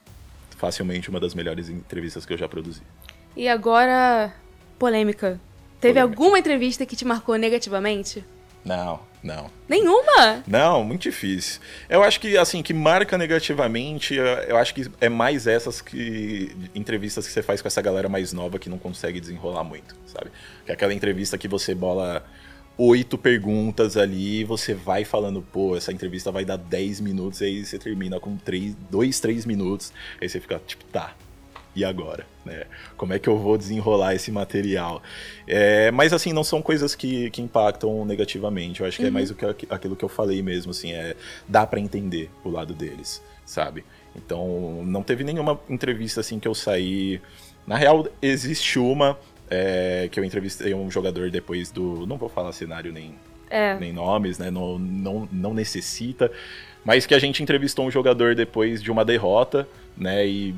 facilmente uma das melhores entrevistas que eu já produzi. E agora, polêmica. Teve polêmica. alguma entrevista que te marcou negativamente? Não, não. Nenhuma? Não, muito difícil. Eu acho que, assim, que marca negativamente, eu acho que é mais essas que entrevistas que você faz com essa galera mais nova que não consegue desenrolar muito, sabe? Que é aquela entrevista que você bola oito perguntas ali, você vai falando, pô, essa entrevista vai dar 10 minutos, e aí você termina com três, dois, três minutos, aí você fica tipo, tá, e agora? Né? Como é que eu vou desenrolar esse material? É, mas assim, não são coisas que, que impactam negativamente, eu acho que é uhum. é mais o que, aquilo que eu falei mesmo, assim, é, dá para entender o lado deles, sabe? Então, não teve nenhuma entrevista assim que eu saí... Na real, existe uma é, que eu entrevistei um jogador depois do. Não vou falar cenário nem, é. nem nomes, né? Não, não, não necessita. Mas que a gente entrevistou um jogador depois de uma derrota, né? E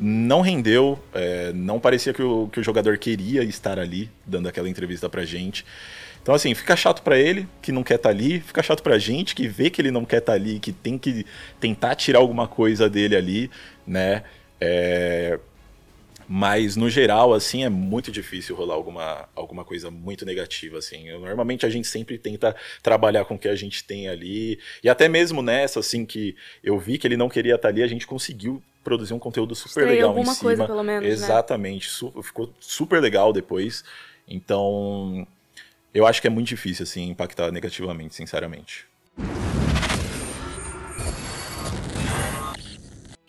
não rendeu, é, não parecia que o, que o jogador queria estar ali, dando aquela entrevista pra gente. Então, assim, fica chato para ele, que não quer estar tá ali, fica chato pra gente, que vê que ele não quer estar tá ali, que tem que tentar tirar alguma coisa dele ali, né? É, mas, no geral, assim, é muito difícil rolar alguma, alguma coisa muito negativa, assim. Eu, normalmente a gente sempre tenta trabalhar com o que a gente tem ali. E até mesmo nessa, assim, que eu vi que ele não queria estar ali, a gente conseguiu produzir um conteúdo super Estei legal alguma em cima. coisa, pelo menos, né? Exatamente. Né? Su ficou super legal depois. Então, eu acho que é muito difícil, assim, impactar negativamente, sinceramente.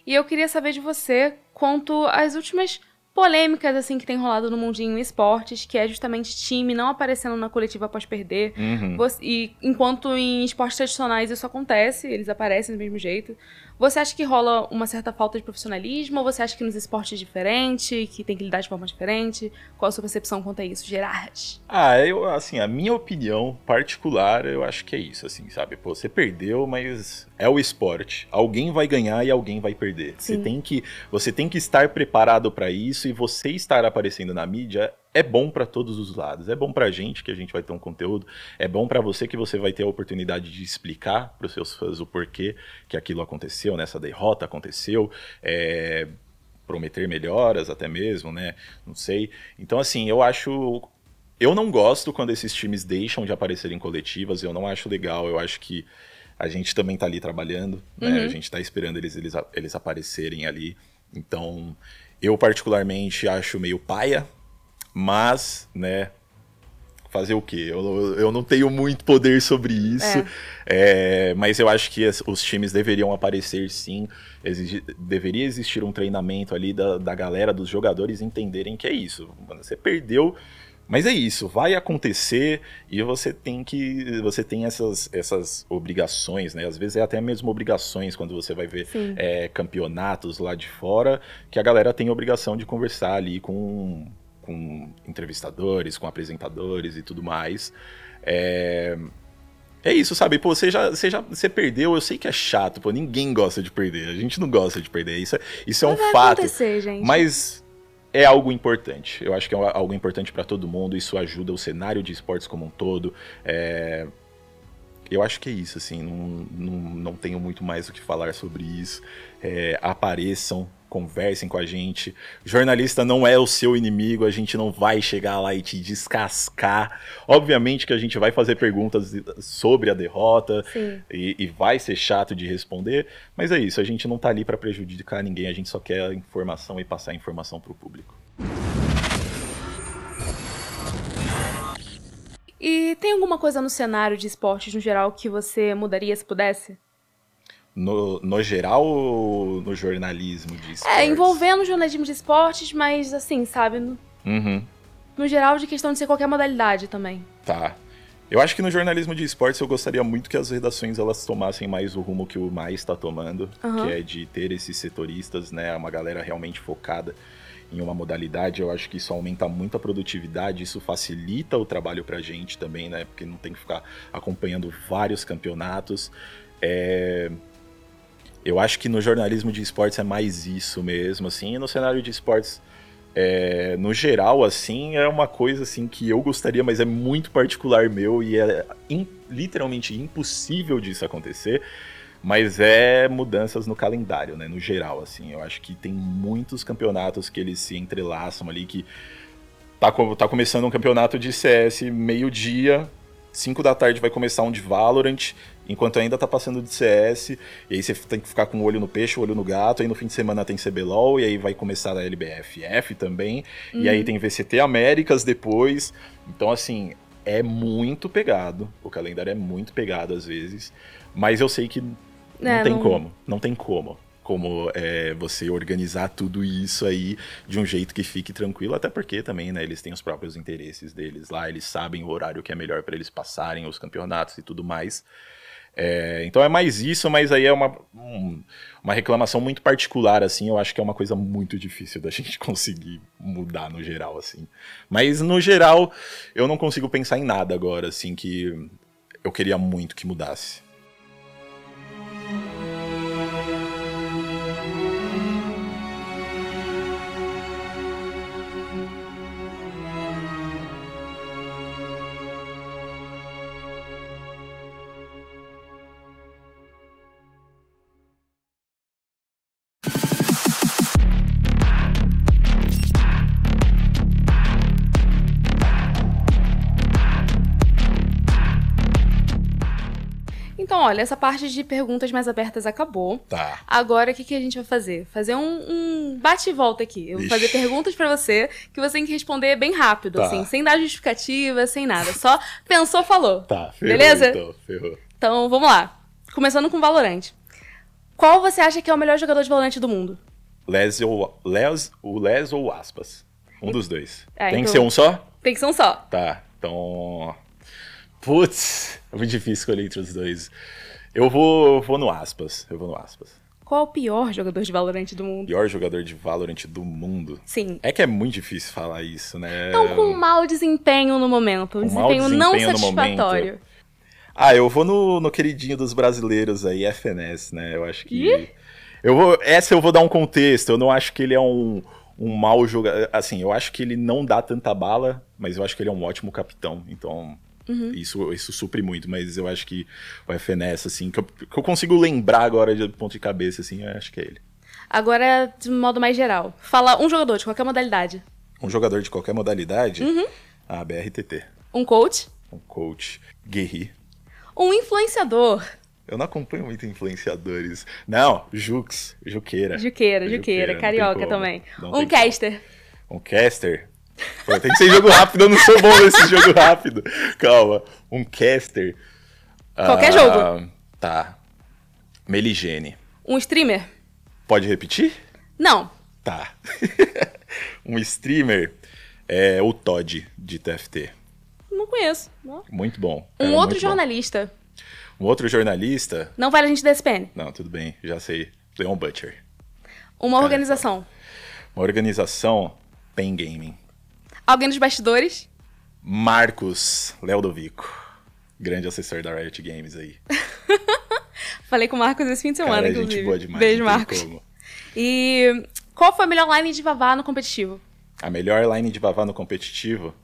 E eu queria saber de você quanto às últimas polêmicas assim que tem rolado no mundinho esportes, que é justamente time não aparecendo na coletiva após perder. Uhum. Você, e enquanto em esportes tradicionais isso acontece, eles aparecem do mesmo jeito. Você acha que rola uma certa falta de profissionalismo ou você acha que nos esportes é diferente, que tem que lidar de forma diferente? Qual a sua percepção quanto a isso, Gerard? Ah, eu, assim, a minha opinião particular, eu acho que é isso, assim, sabe? Pô, você perdeu, mas é o esporte. Alguém vai ganhar e alguém vai perder. Você tem que, você tem que estar preparado para isso e você estar aparecendo na mídia é bom para todos os lados. É bom pra gente que a gente vai ter um conteúdo, é bom para você que você vai ter a oportunidade de explicar para os seus fãs o porquê que aquilo aconteceu, nessa derrota aconteceu, é, prometer melhoras até mesmo, né? Não sei. Então assim, eu acho eu não gosto quando esses times deixam de aparecer em coletivas, eu não acho legal, eu acho que a gente também tá ali trabalhando, né? Uhum. A gente tá esperando eles, eles, eles aparecerem ali. Então, eu particularmente acho meio paia, mas, né, fazer o quê? Eu, eu não tenho muito poder sobre isso, é, mas eu acho que as- os times deveriam aparecer sim, deveria existir um treinamento ali da, da galera, dos jogadores entenderem que é isso. Mano, você perdeu, mas é isso, vai acontecer e você tem que. Você tem essas, essas obrigações, né? Às vezes é até mesmo obrigações quando você vai ver é, campeonatos lá de fora, que a galera tem a obrigação de conversar ali com, com entrevistadores, com apresentadores e tudo mais. É, é isso, sabe? Pô, você já, você já você perdeu, eu sei que é chato, pô, ninguém gosta de perder, a gente não gosta de perder, isso é, isso é um vai fato. acontecer, gente. Mas é algo importante. Eu acho que é algo importante para todo mundo. Isso ajuda o cenário de esportes como um todo. É, Eu acho que é isso, assim. Não, não, não tenho muito mais o que falar sobre isso. É, Apareçam, conversem com a gente. Jornalista não é o seu inimigo. A gente não vai chegar lá e te descascar. Obviamente que a gente vai fazer perguntas sobre a derrota e, e vai ser chato de responder, mas é isso, a gente não tá ali para prejudicar ninguém, a gente só quer a informação e passar a informação pro público. E tem alguma coisa no cenário de esportes no geral que você mudaria se pudesse? No, no geral ou no jornalismo de esportes? É, envolvendo o jornalismo de esportes, mas assim, sabe? No, Uhum, no geral, de questão de ser qualquer modalidade também. tá. Eu acho que no jornalismo de esportes eu gostaria muito que as redações elas tomassem mais o rumo que o Mais está tomando, Aham. que é de ter esses setoristas, né, uma galera realmente focada em uma modalidade. Eu acho que isso aumenta muito a produtividade, isso facilita o trabalho pra gente também, né, porque não tem que ficar acompanhando vários campeonatos. É, Eu acho que no jornalismo de esportes é mais isso mesmo, assim, e no cenário de esportes é, no geral, assim, é uma coisa assim que eu gostaria, mas é muito particular meu e é im- literalmente impossível disso acontecer. Mas é mudanças no calendário, né? No geral, assim. Eu acho que tem muitos campeonatos que eles se entrelaçam ali, que tá, tá começando um campeonato de CS meio-dia, 5 da tarde vai começar um de Valorant, enquanto ainda tá passando de CS, e aí você tem que ficar com o olho no peixe, o olho no gato, aí no fim de semana tem CBLOL, e aí vai começar a LBFF também, e aí tem VCT Américas depois. Então, assim, é muito pegado, o calendário é muito pegado às vezes, mas eu sei que não É, tem não- como, não tem como. Como é, você organizar tudo isso aí de um jeito que fique tranquilo, até porque também, né, eles têm os próprios interesses deles lá, eles sabem o horário que é melhor para eles passarem os campeonatos e tudo mais. É, então é mais isso, mas aí é uma, um- uma reclamação muito particular, assim, eu acho que é uma coisa muito difícil da gente conseguir mudar no geral, assim. Mas no geral, eu não consigo pensar em nada agora, assim, que eu queria muito que mudasse. Então, olha, essa parte de perguntas mais abertas acabou. Tá. Agora, o que, que a gente vai fazer? Fazer um, um bate e volta aqui. Eu vou Ixi. fazer perguntas pra você que você tem que responder bem rápido, Tá. assim, sem dar justificativa, sem nada. Só pensou, falou. Tá, ferrou, Beleza? então, ferrou. Então, vamos lá. Começando com Valorant. Qual você acha que é o melhor jogador de Valorant do mundo? Les ou, Les, o Les ou aspas. Um dos dois. É, Tem que então- ser um só? Tem que ser um só. Tá, então. Putz, é muito difícil escolher entre os dois. Eu vou, vou no aspas. Eu vou no aspas. Qual é o pior jogador de Valorant do mundo? Pior jogador de Valorant do mundo. Sim. É que é muito difícil falar isso, né? Então, com mau desempenho no momento. Um desempenho, não desempenho no satisfatório. Ah, eu vou no, no queridinho dos brasileiros aí, FNS, né? Eu acho que. Ih? Eu vou, essa eu vou dar um contexto. Eu não acho que ele é um, um mau jogador. Assim, eu acho que ele não dá tanta bala, mas eu acho que ele é um ótimo capitão. Então, Uhum. isso, isso supre muito. Mas eu acho que o FNS, assim, que eu, que eu consigo lembrar agora de ponto de cabeça, assim, eu acho que é ele. Agora, de modo mais geral. Fala um jogador de qualquer modalidade. Um jogador de qualquer modalidade, Uhum. a BRTT. Um coach. Um coach, Guerri. Um influenciador. Eu não acompanho muito influenciadores. Não, Jux, Juqueira. Juqueira, Juqueira, Juqueira. Carioca também. Não Um tem como. caster. Um caster. Pô, tem que ser jogo rápido, eu não sou bom nesse jogo rápido. Calma. Um caster. Qualquer Ah, jogo. Tá. Meligene. Um streamer. Pode repetir? Não. Tá. um streamer é o Todd de TFT. Não conheço. Não. Muito bom. Um outro muito bom. jornalista. Um outro jornalista. Não vale a gente da SPN. Não, tudo bem, já sei. Leon Butcher. Uma organização. Uma organização Pen Gaming. Alguém dos bastidores. Marcos Leodovico. Grande assessor da Riot Games aí. Falei com o Marcos esse fim de semana, Cara, é inclusive. gente boa demais. Beijo, Marcos. como. E qual foi a melhor line de Vavá no competitivo? A melhor line de Vavá no competitivo.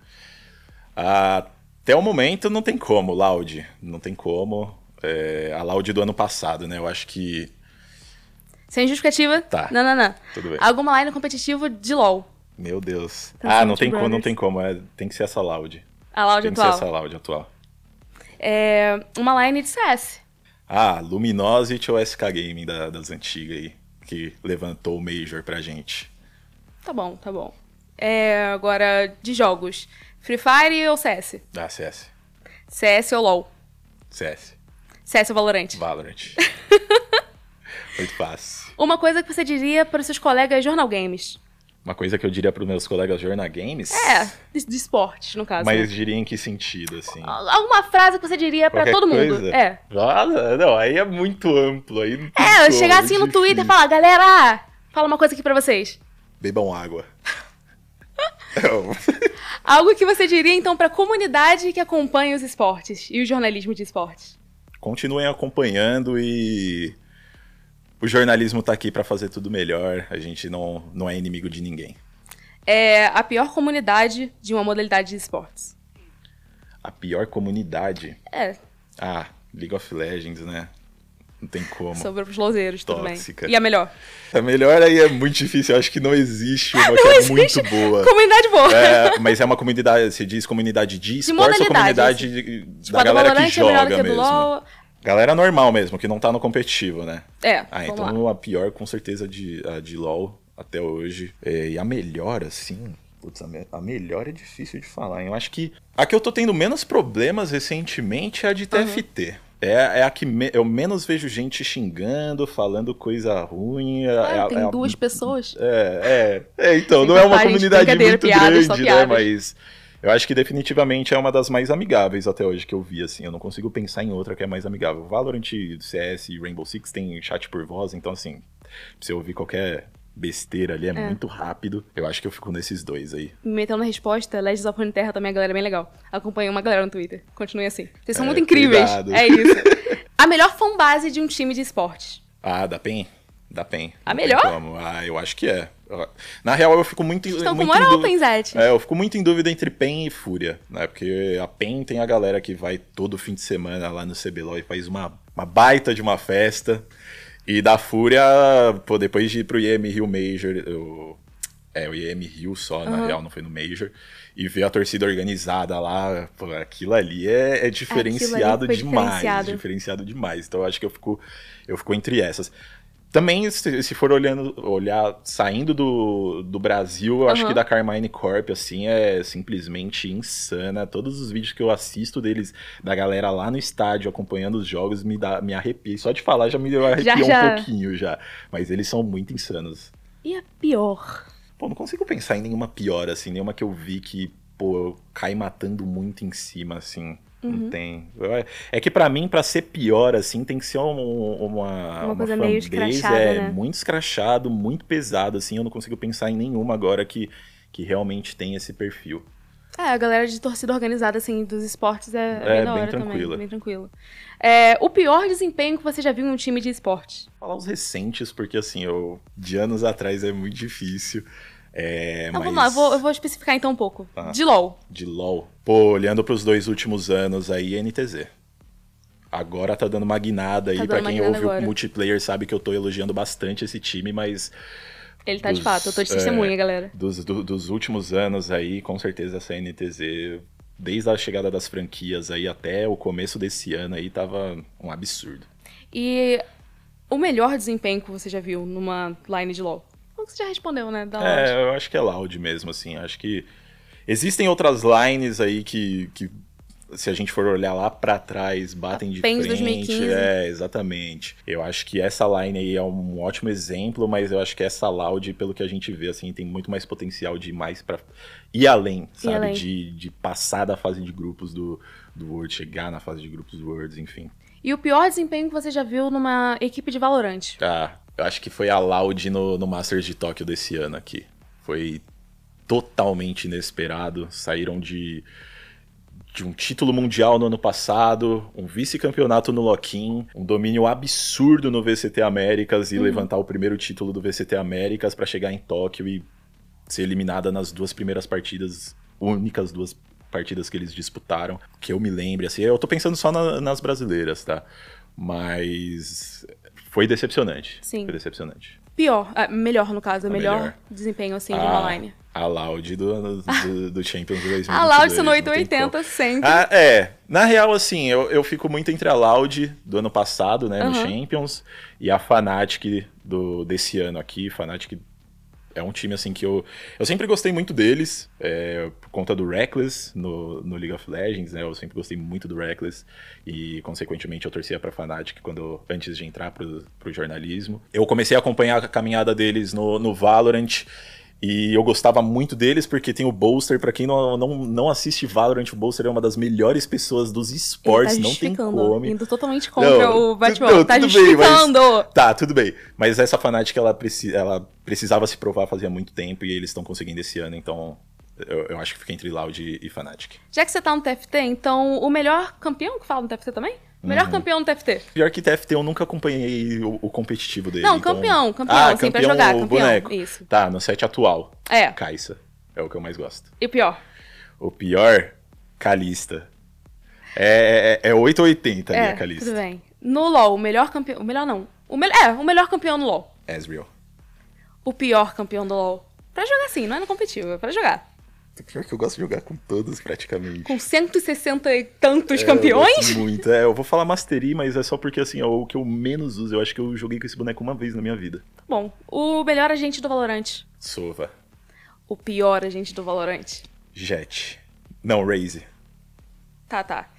Até o momento não tem como, Loud. Não tem como. É, a Loud do ano passado, né? Eu acho que. Sem justificativa? Tá. Não, não, não. Tudo bem. Alguma line competitivo de LoL. Meu Deus. Tá ah, não tem, como, não tem como. é, tem que ser essa Loud. A Loud Tem que ser atual. essa Loud atual. É, uma line de CS. Ah, Luminosity ou SK Gaming da- das antigas aí. Que levantou o Major pra gente. Tá bom, tá bom. É, agora, de jogos. Free Fire ou CS? Ah, CS. CS ou LoL? CS. CS ou Valorant? Valorant. Muito fácil. Uma coisa que você diria para os seus colegas Jornal Games. Uma coisa que eu diria pros meus colegas Jornal Games. É, de, de esportes, no caso. Mas né? diria em que sentido, assim? Alguma frase que você diria Qualquer todo mundo. coisa? É. Ah, não, aí é muito amplo. Aí É, como, chegar é assim no difícil. Twitter e falar, galera, fala uma coisa aqui pra vocês. Bebam água. Algo que você diria, então, pra comunidade que acompanha os esportes e o jornalismo de esportes. Continuem acompanhando e o jornalismo tá aqui pra fazer tudo melhor. A gente não, não é inimigo de ninguém. É a pior comunidade de uma modalidade de esportes. A pior comunidade. É, Ah, League of Legends, né? Não tem como. sobre os louzeiros, tudo Tóxica. bem. E a melhor? A melhor aí é muito difícil. Eu acho que não existe uma que é existe. muito boa. Comunidade boa. É, mas é uma comunidade, você diz comunidade de esportes ou comunidade de- Tipo, da galera que é joga que do mesmo? Galera normal mesmo, que não tá no competitivo, né? É, Ah, então lá. a pior com certeza de, a de LoL até hoje. É, e a melhor, assim. Putz, a, me- a melhor é difícil de falar. hein? Eu acho que a que eu tô tendo menos problemas recentemente é a de TFT. É, é a que me- eu menos vejo gente xingando, falando coisa ruim. É, Ah, é tem é duas pessoas. é, é, é, então, Sem não é uma comunidade muito piadas, grande, né? piadas. Mas eu acho que definitivamente é uma das mais amigáveis até hoje que eu vi, assim. Eu não consigo pensar em outra que é mais amigável. Valorant, CS e Rainbow Six tem chat por voz, então, assim, pra você ouvir qualquer besteira ali é, muito rápido. Eu acho que eu fico nesses dois aí. Me metendo na resposta, Legends of Runeterra também a galera é bem legal. Acompanha uma galera no Twitter. Continue assim. Vocês são É, muito incríveis. cuidado. É isso. A melhor fanbase de um time de esportes. Ah, da PEN? Da PEN. A Não melhor? como. Ah, eu acho que é. Na real, eu fico muito, Estão com muito moral, em dúvida- Penzete. É, eu fico muito em dúvida entre PEN e Fúria, né? Porque a PEN tem a galera que vai todo fim de semana lá no CBLOL e faz uma, uma baita de uma festa. E da Fúria, pô, depois de ir pro IEM Rio Major, o, é, o IEM Rio só, na real, não foi no Major, e ver a torcida organizada lá, pô, aquilo ali é, é diferenciado foi demais. diferenciado. Diferenciado demais. Então eu acho que eu fico, eu fico entre essas. Também, se, se for olhando, olhar, saindo do, do Brasil, eu acho Aham. que da Carmine Corp, assim, é simplesmente insana. Todos os vídeos que eu assisto deles, da galera lá no estádio acompanhando os jogos, me, dá, me arrepia. Só de falar já me arrepiou já. um pouquinho já. Mas eles são muito insanos. E a pior? Pô, não consigo pensar em nenhuma pior, assim, nenhuma que eu vi que, pô, cai matando muito em cima, assim. Não tem. É que pra mim, pra ser pior, assim, tem que ser um- uma, Uma coisa fanbase, meio escrachada, é, né? muito escrachado, muito pesado, assim. Eu não consigo pensar em nenhuma agora que, que realmente tem esse perfil. É, a galera de torcida organizada, assim, dos esportes é, é É, bem da bem hora também. tranquila. Bem tranquilo. É, o pior desempenho que você já viu em um time de esporte? Falar os recentes, porque assim, eu, de anos atrás é muito difícil. É, Não, mas vamos lá, eu vou, eu vou especificar então um pouco. Tá. De LOL. de LoL. Pô, olhando pros dois últimos anos aí, NTZ. Agora tá dando uma guinada aí, Tá pra quem ouve agora. o multiplayer sabe que eu tô elogiando bastante esse time, mas Ele tá de Dos- fato, eu tô de é. testemunha, galera. dos, do- dos últimos anos aí, com certeza essa NTZ, desde a chegada das franquias aí até o começo desse ano aí, tava um absurdo. E o melhor desempenho que você já viu numa line de LOL? Que você já respondeu, né? Da É, eu acho que é Loud mesmo, assim. Acho que existem outras lines aí que, que se a gente for olhar lá pra trás, batem de Pens frente. 2015. É, exatamente. Eu acho que essa line aí é um ótimo exemplo, mas eu acho que essa Loud, pelo que a gente vê, assim, tem muito mais potencial de ir mais pra ir além, sabe? além. De, de passar da fase de grupos do, do World, chegar na fase de grupos do Worlds, enfim. E o pior desempenho que você já viu numa equipe de Valorant? Ah, eu acho que foi a Loud no, no Masters de Tóquio desse ano aqui. Foi totalmente inesperado. Saíram de, de um título mundial no ano passado, um vice-campeonato no Loquim, um domínio absurdo no VCT Américas e levantar o primeiro título do VCT Américas pra chegar em Tóquio e ser eliminada nas duas primeiras partidas, únicas duas partidas que eles disputaram, que eu me lembre, assim, eu tô pensando só na- nas brasileiras, tá? Mas foi decepcionante. Sim. Foi decepcionante. Pior, ah, melhor no caso, A melhor, melhor. desempenho assim de A- uma line. A Loud do, do, do Champions 2022. A Loud tem 880 sempre. Ah, é. Na real, assim, eu, eu fico muito entre a Loud do ano passado, né, no Aham. Champions, e a Fnatic do, desse ano aqui. Fnatic é um time, assim, que eu... Eu sempre gostei muito deles, é, por conta do Reckless no, no League of Legends, né? Eu sempre gostei muito do Reckless e, consequentemente, eu torcia pra Fnatic quando, antes de entrar pro, pro jornalismo. Eu comecei a acompanhar a caminhada deles no, no Valorant e eu gostava muito deles porque tem o Bolster. Pra quem não, não, não assiste Valorant, o Bolster é uma das melhores pessoas dos esportes, tá não tem justificando, como. Indo totalmente contra Não, o Batman. não, tá tudo bem, mas- justificando! Tá, tudo bem. Mas essa fanática, ela, preci ela precisava se provar fazia muito tempo e eles estão conseguindo esse ano, então eu, eu acho que fica entre Loud e, e Fnatic. Já que você tá no TFT, então o melhor campeão que fala no TFT também? O Uhum. melhor campeão no TFT. Pior que TFT, eu nunca acompanhei o, o competitivo dele. Não, então- campeão, campeão, Ah, assim, pra campeão, jogar, o campeão. boneco. Isso. Tá, no set atual. É. Caixa. É o que eu mais gosto. E o pior? O pior, Calista. É, é, é 8 ou 80 ali é, a Calista. tudo bem. No LoL, o melhor campeão... O melhor não. O me... É, o melhor campeão no LoL. Ezreal. O pior campeão do LoL. Pra jogar assim, não é no competitivo, é pra jogar. Pior que eu gosto de jogar com todos, praticamente. Com 160 e tantos É, campeões? muito. É, eu vou falar Mastery, mas é só porque assim, é o que eu menos uso. Eu acho que eu joguei com esse boneco uma vez na minha vida. Bom, o melhor agente do Valorant. Sova. O pior agente do Valorant. Jet. Não, Raze. Tá, tá.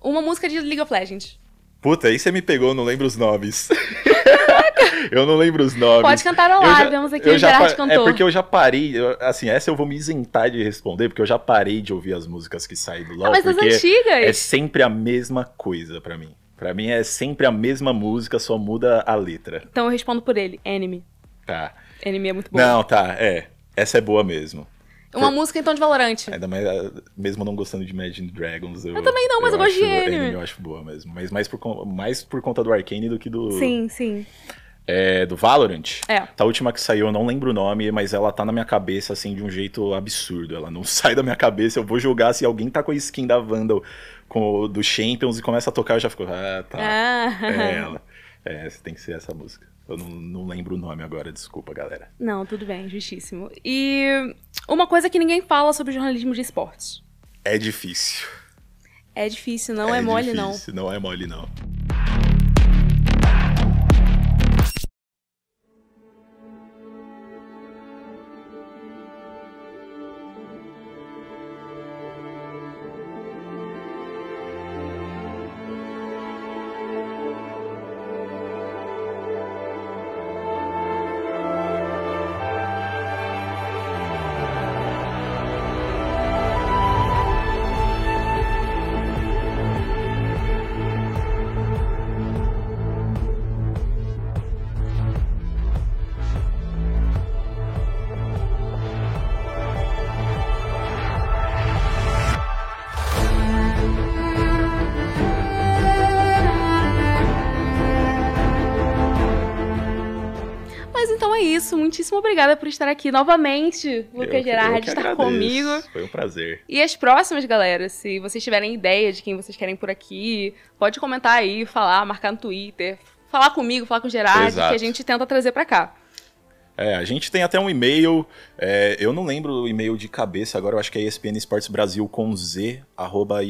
Uma música de League of Legends. Puta, aí você me pegou, eu não lembro os nomes. eu não lembro os nomes. Pode cantarolar, Eu já- vemos aqui eu o Gerard É cantor. porque eu já parei, eu- assim, essa eu vou me isentar de responder, porque eu já parei de ouvir as músicas que saem do LoL, Ah, mas as antigas. é sempre a mesma coisa pra mim. Pra mim é sempre a mesma música, só muda a letra. Então eu respondo por ele. Enemy. Tá. Enemy é muito bom. Não, tá, é. Essa é boa mesmo. Uma música então de Valorant. Ainda mais, ah, mesmo não gostando de Imagine Dragons. Eu, também não, mas eu gosto de anime. Eu acho boa mesmo. Mas mais por, mais por conta do Arcane do que do. Sim, sim. É, do Valorant. É. A última que saiu, eu não lembro o nome, mas ela tá na minha cabeça, assim, de um jeito absurdo. Ela não sai da minha cabeça. Eu vou jogar se alguém tá com a skin da Vandal com, do Champions e começa a tocar, eu já fico. Ah, tá. Ah. É ela. É, tem que ser essa música. Eu não, não lembro o nome agora, desculpa, galera. Não, tudo bem, justíssimo. E uma coisa que ninguém fala sobre jornalismo de esportes. É difícil. É difícil, não é, mole, não. difícil, não. é mole, não. Obrigada por estar aqui novamente, Lucas Gerardi, estar agradeço. comigo. Foi um prazer. E as próximas, galera, se vocês tiverem ideia de quem vocês querem por aqui, pode comentar aí, falar, marcar no Twitter, falar comigo, falar com o Gerardi, Exato. que a gente tenta trazer pra cá. É, a gente tem até um e-mail, é, eu não lembro o e-mail de cabeça agora, eu acho que é ESPN Esportes Brasil com z, arroba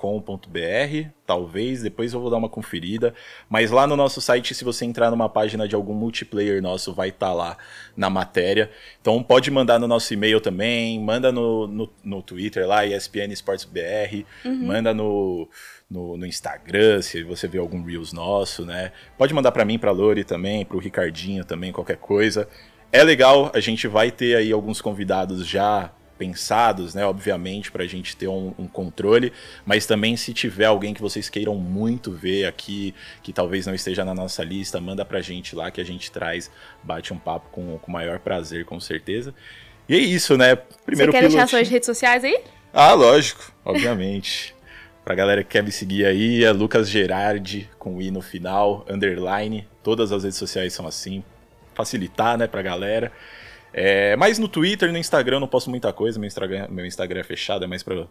espn.com.br, talvez, depois eu vou dar uma conferida, mas lá no nosso site, se você entrar numa página de algum multiplayer nosso, vai estar lá na matéria, então pode mandar no nosso e-mail também, manda no, no, no Twitter lá, ESPN Esportes BR, manda no, no, no Instagram, se você vê algum Reels nosso, né? Pode mandar pra mim, pra Lori também, pro Ricardinho também, qualquer coisa. É legal, a gente vai ter aí alguns convidados já pensados, né? Obviamente, pra gente ter um, um controle, mas também se tiver alguém que vocês queiram muito ver aqui, que talvez não esteja na nossa lista, manda pra gente lá que a gente traz, bate um papo com o maior prazer, com certeza. E é isso, né? Primeiro Você quer deixar pilotinho- suas redes sociais aí? ah, lógico, obviamente. pra galera que quer me seguir aí, é Lucas Gerardi, com i no final, underline. Todas as redes sociais são assim. Facilitar, né, pra galera. É, mas no Twitter no Instagram eu não posto muita coisa. Meu Instagram, meu Instagram é fechado, é mais pra,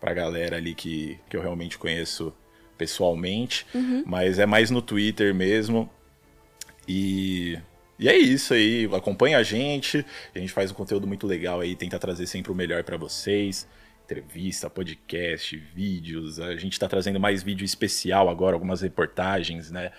pra galera ali que, que eu realmente conheço pessoalmente. Mas é mais no Twitter mesmo. E, e é isso aí. Acompanha a gente. A gente faz um conteúdo muito legal aí, tenta trazer sempre o melhor pra vocês. Entrevista, podcast, vídeos. A gente tá trazendo mais vídeo especial agora, algumas reportagens, né?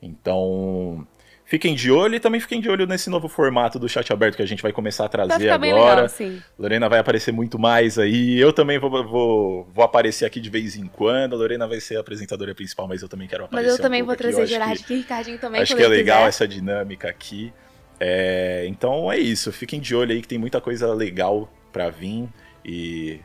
Então, fiquem de olho e também fiquem de olho nesse novo formato do chat aberto que a gente vai começar a Vai trazer bem agora. legal, sim. Lorena vai aparecer muito mais aí. Eu também vou, vou, vou aparecer aqui de vez em quando. A Lorena vai ser a apresentadora principal, mas eu também quero Mas aparecer. eu também um vou pouco aqui. trazer Eu Gerardi aqui, Ricardinho também, Acho que é legal quiser. essa dinâmica aqui. É, então é isso. Fiquem de olho aí que tem muita coisa legal pra vir. E,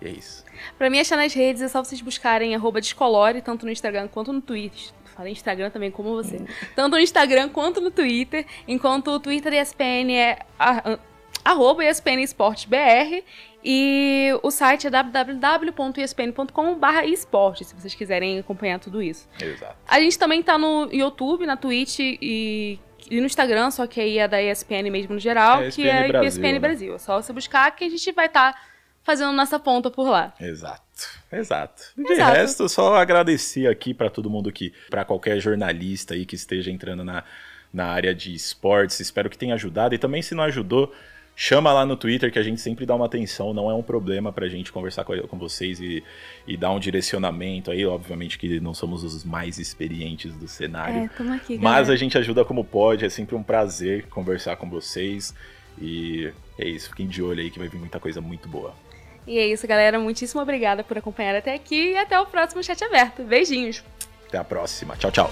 e é isso. Pra me achar nas redes é só vocês buscarem arroba Descolore, tanto no Instagram quanto no Twitter. Falei Instagram também como você. Tanto no Instagram quanto no Twitter. Enquanto o Twitter da ESPN é a- arroba ESPN Esportes BR. E o site é www.espn.com.br esporte, se vocês quiserem acompanhar tudo isso. Exato. A gente também tá no YouTube, na Twitch e, e no Instagram, só que aí é da ESPN mesmo no geral, É que ESPN é Brasil, ESPN né? Brasil. É só você buscar que a gente vai estar fazendo nossa ponta por lá. Exato. Exato. De Exato. resto, só agradecer aqui pra todo mundo que, pra qualquer jornalista aí que esteja entrando na, na área de esportes. Espero que tenha ajudado. E também, se não ajudou, chama lá no Twitter que a gente sempre dá uma atenção. Não é um problema pra gente conversar com, com vocês e, e dar um direcionamento aí. Obviamente que não somos os mais experientes do cenário. É, aqui, Mas a gente ajuda como pode, é sempre um prazer conversar com vocês. E é isso, fiquem de olho aí que vai vir muita coisa muito boa. E é isso, galera. Muitíssimo obrigada por acompanhar até aqui e até o próximo chat aberto. Beijinhos! Até a próxima. Tchau, tchau.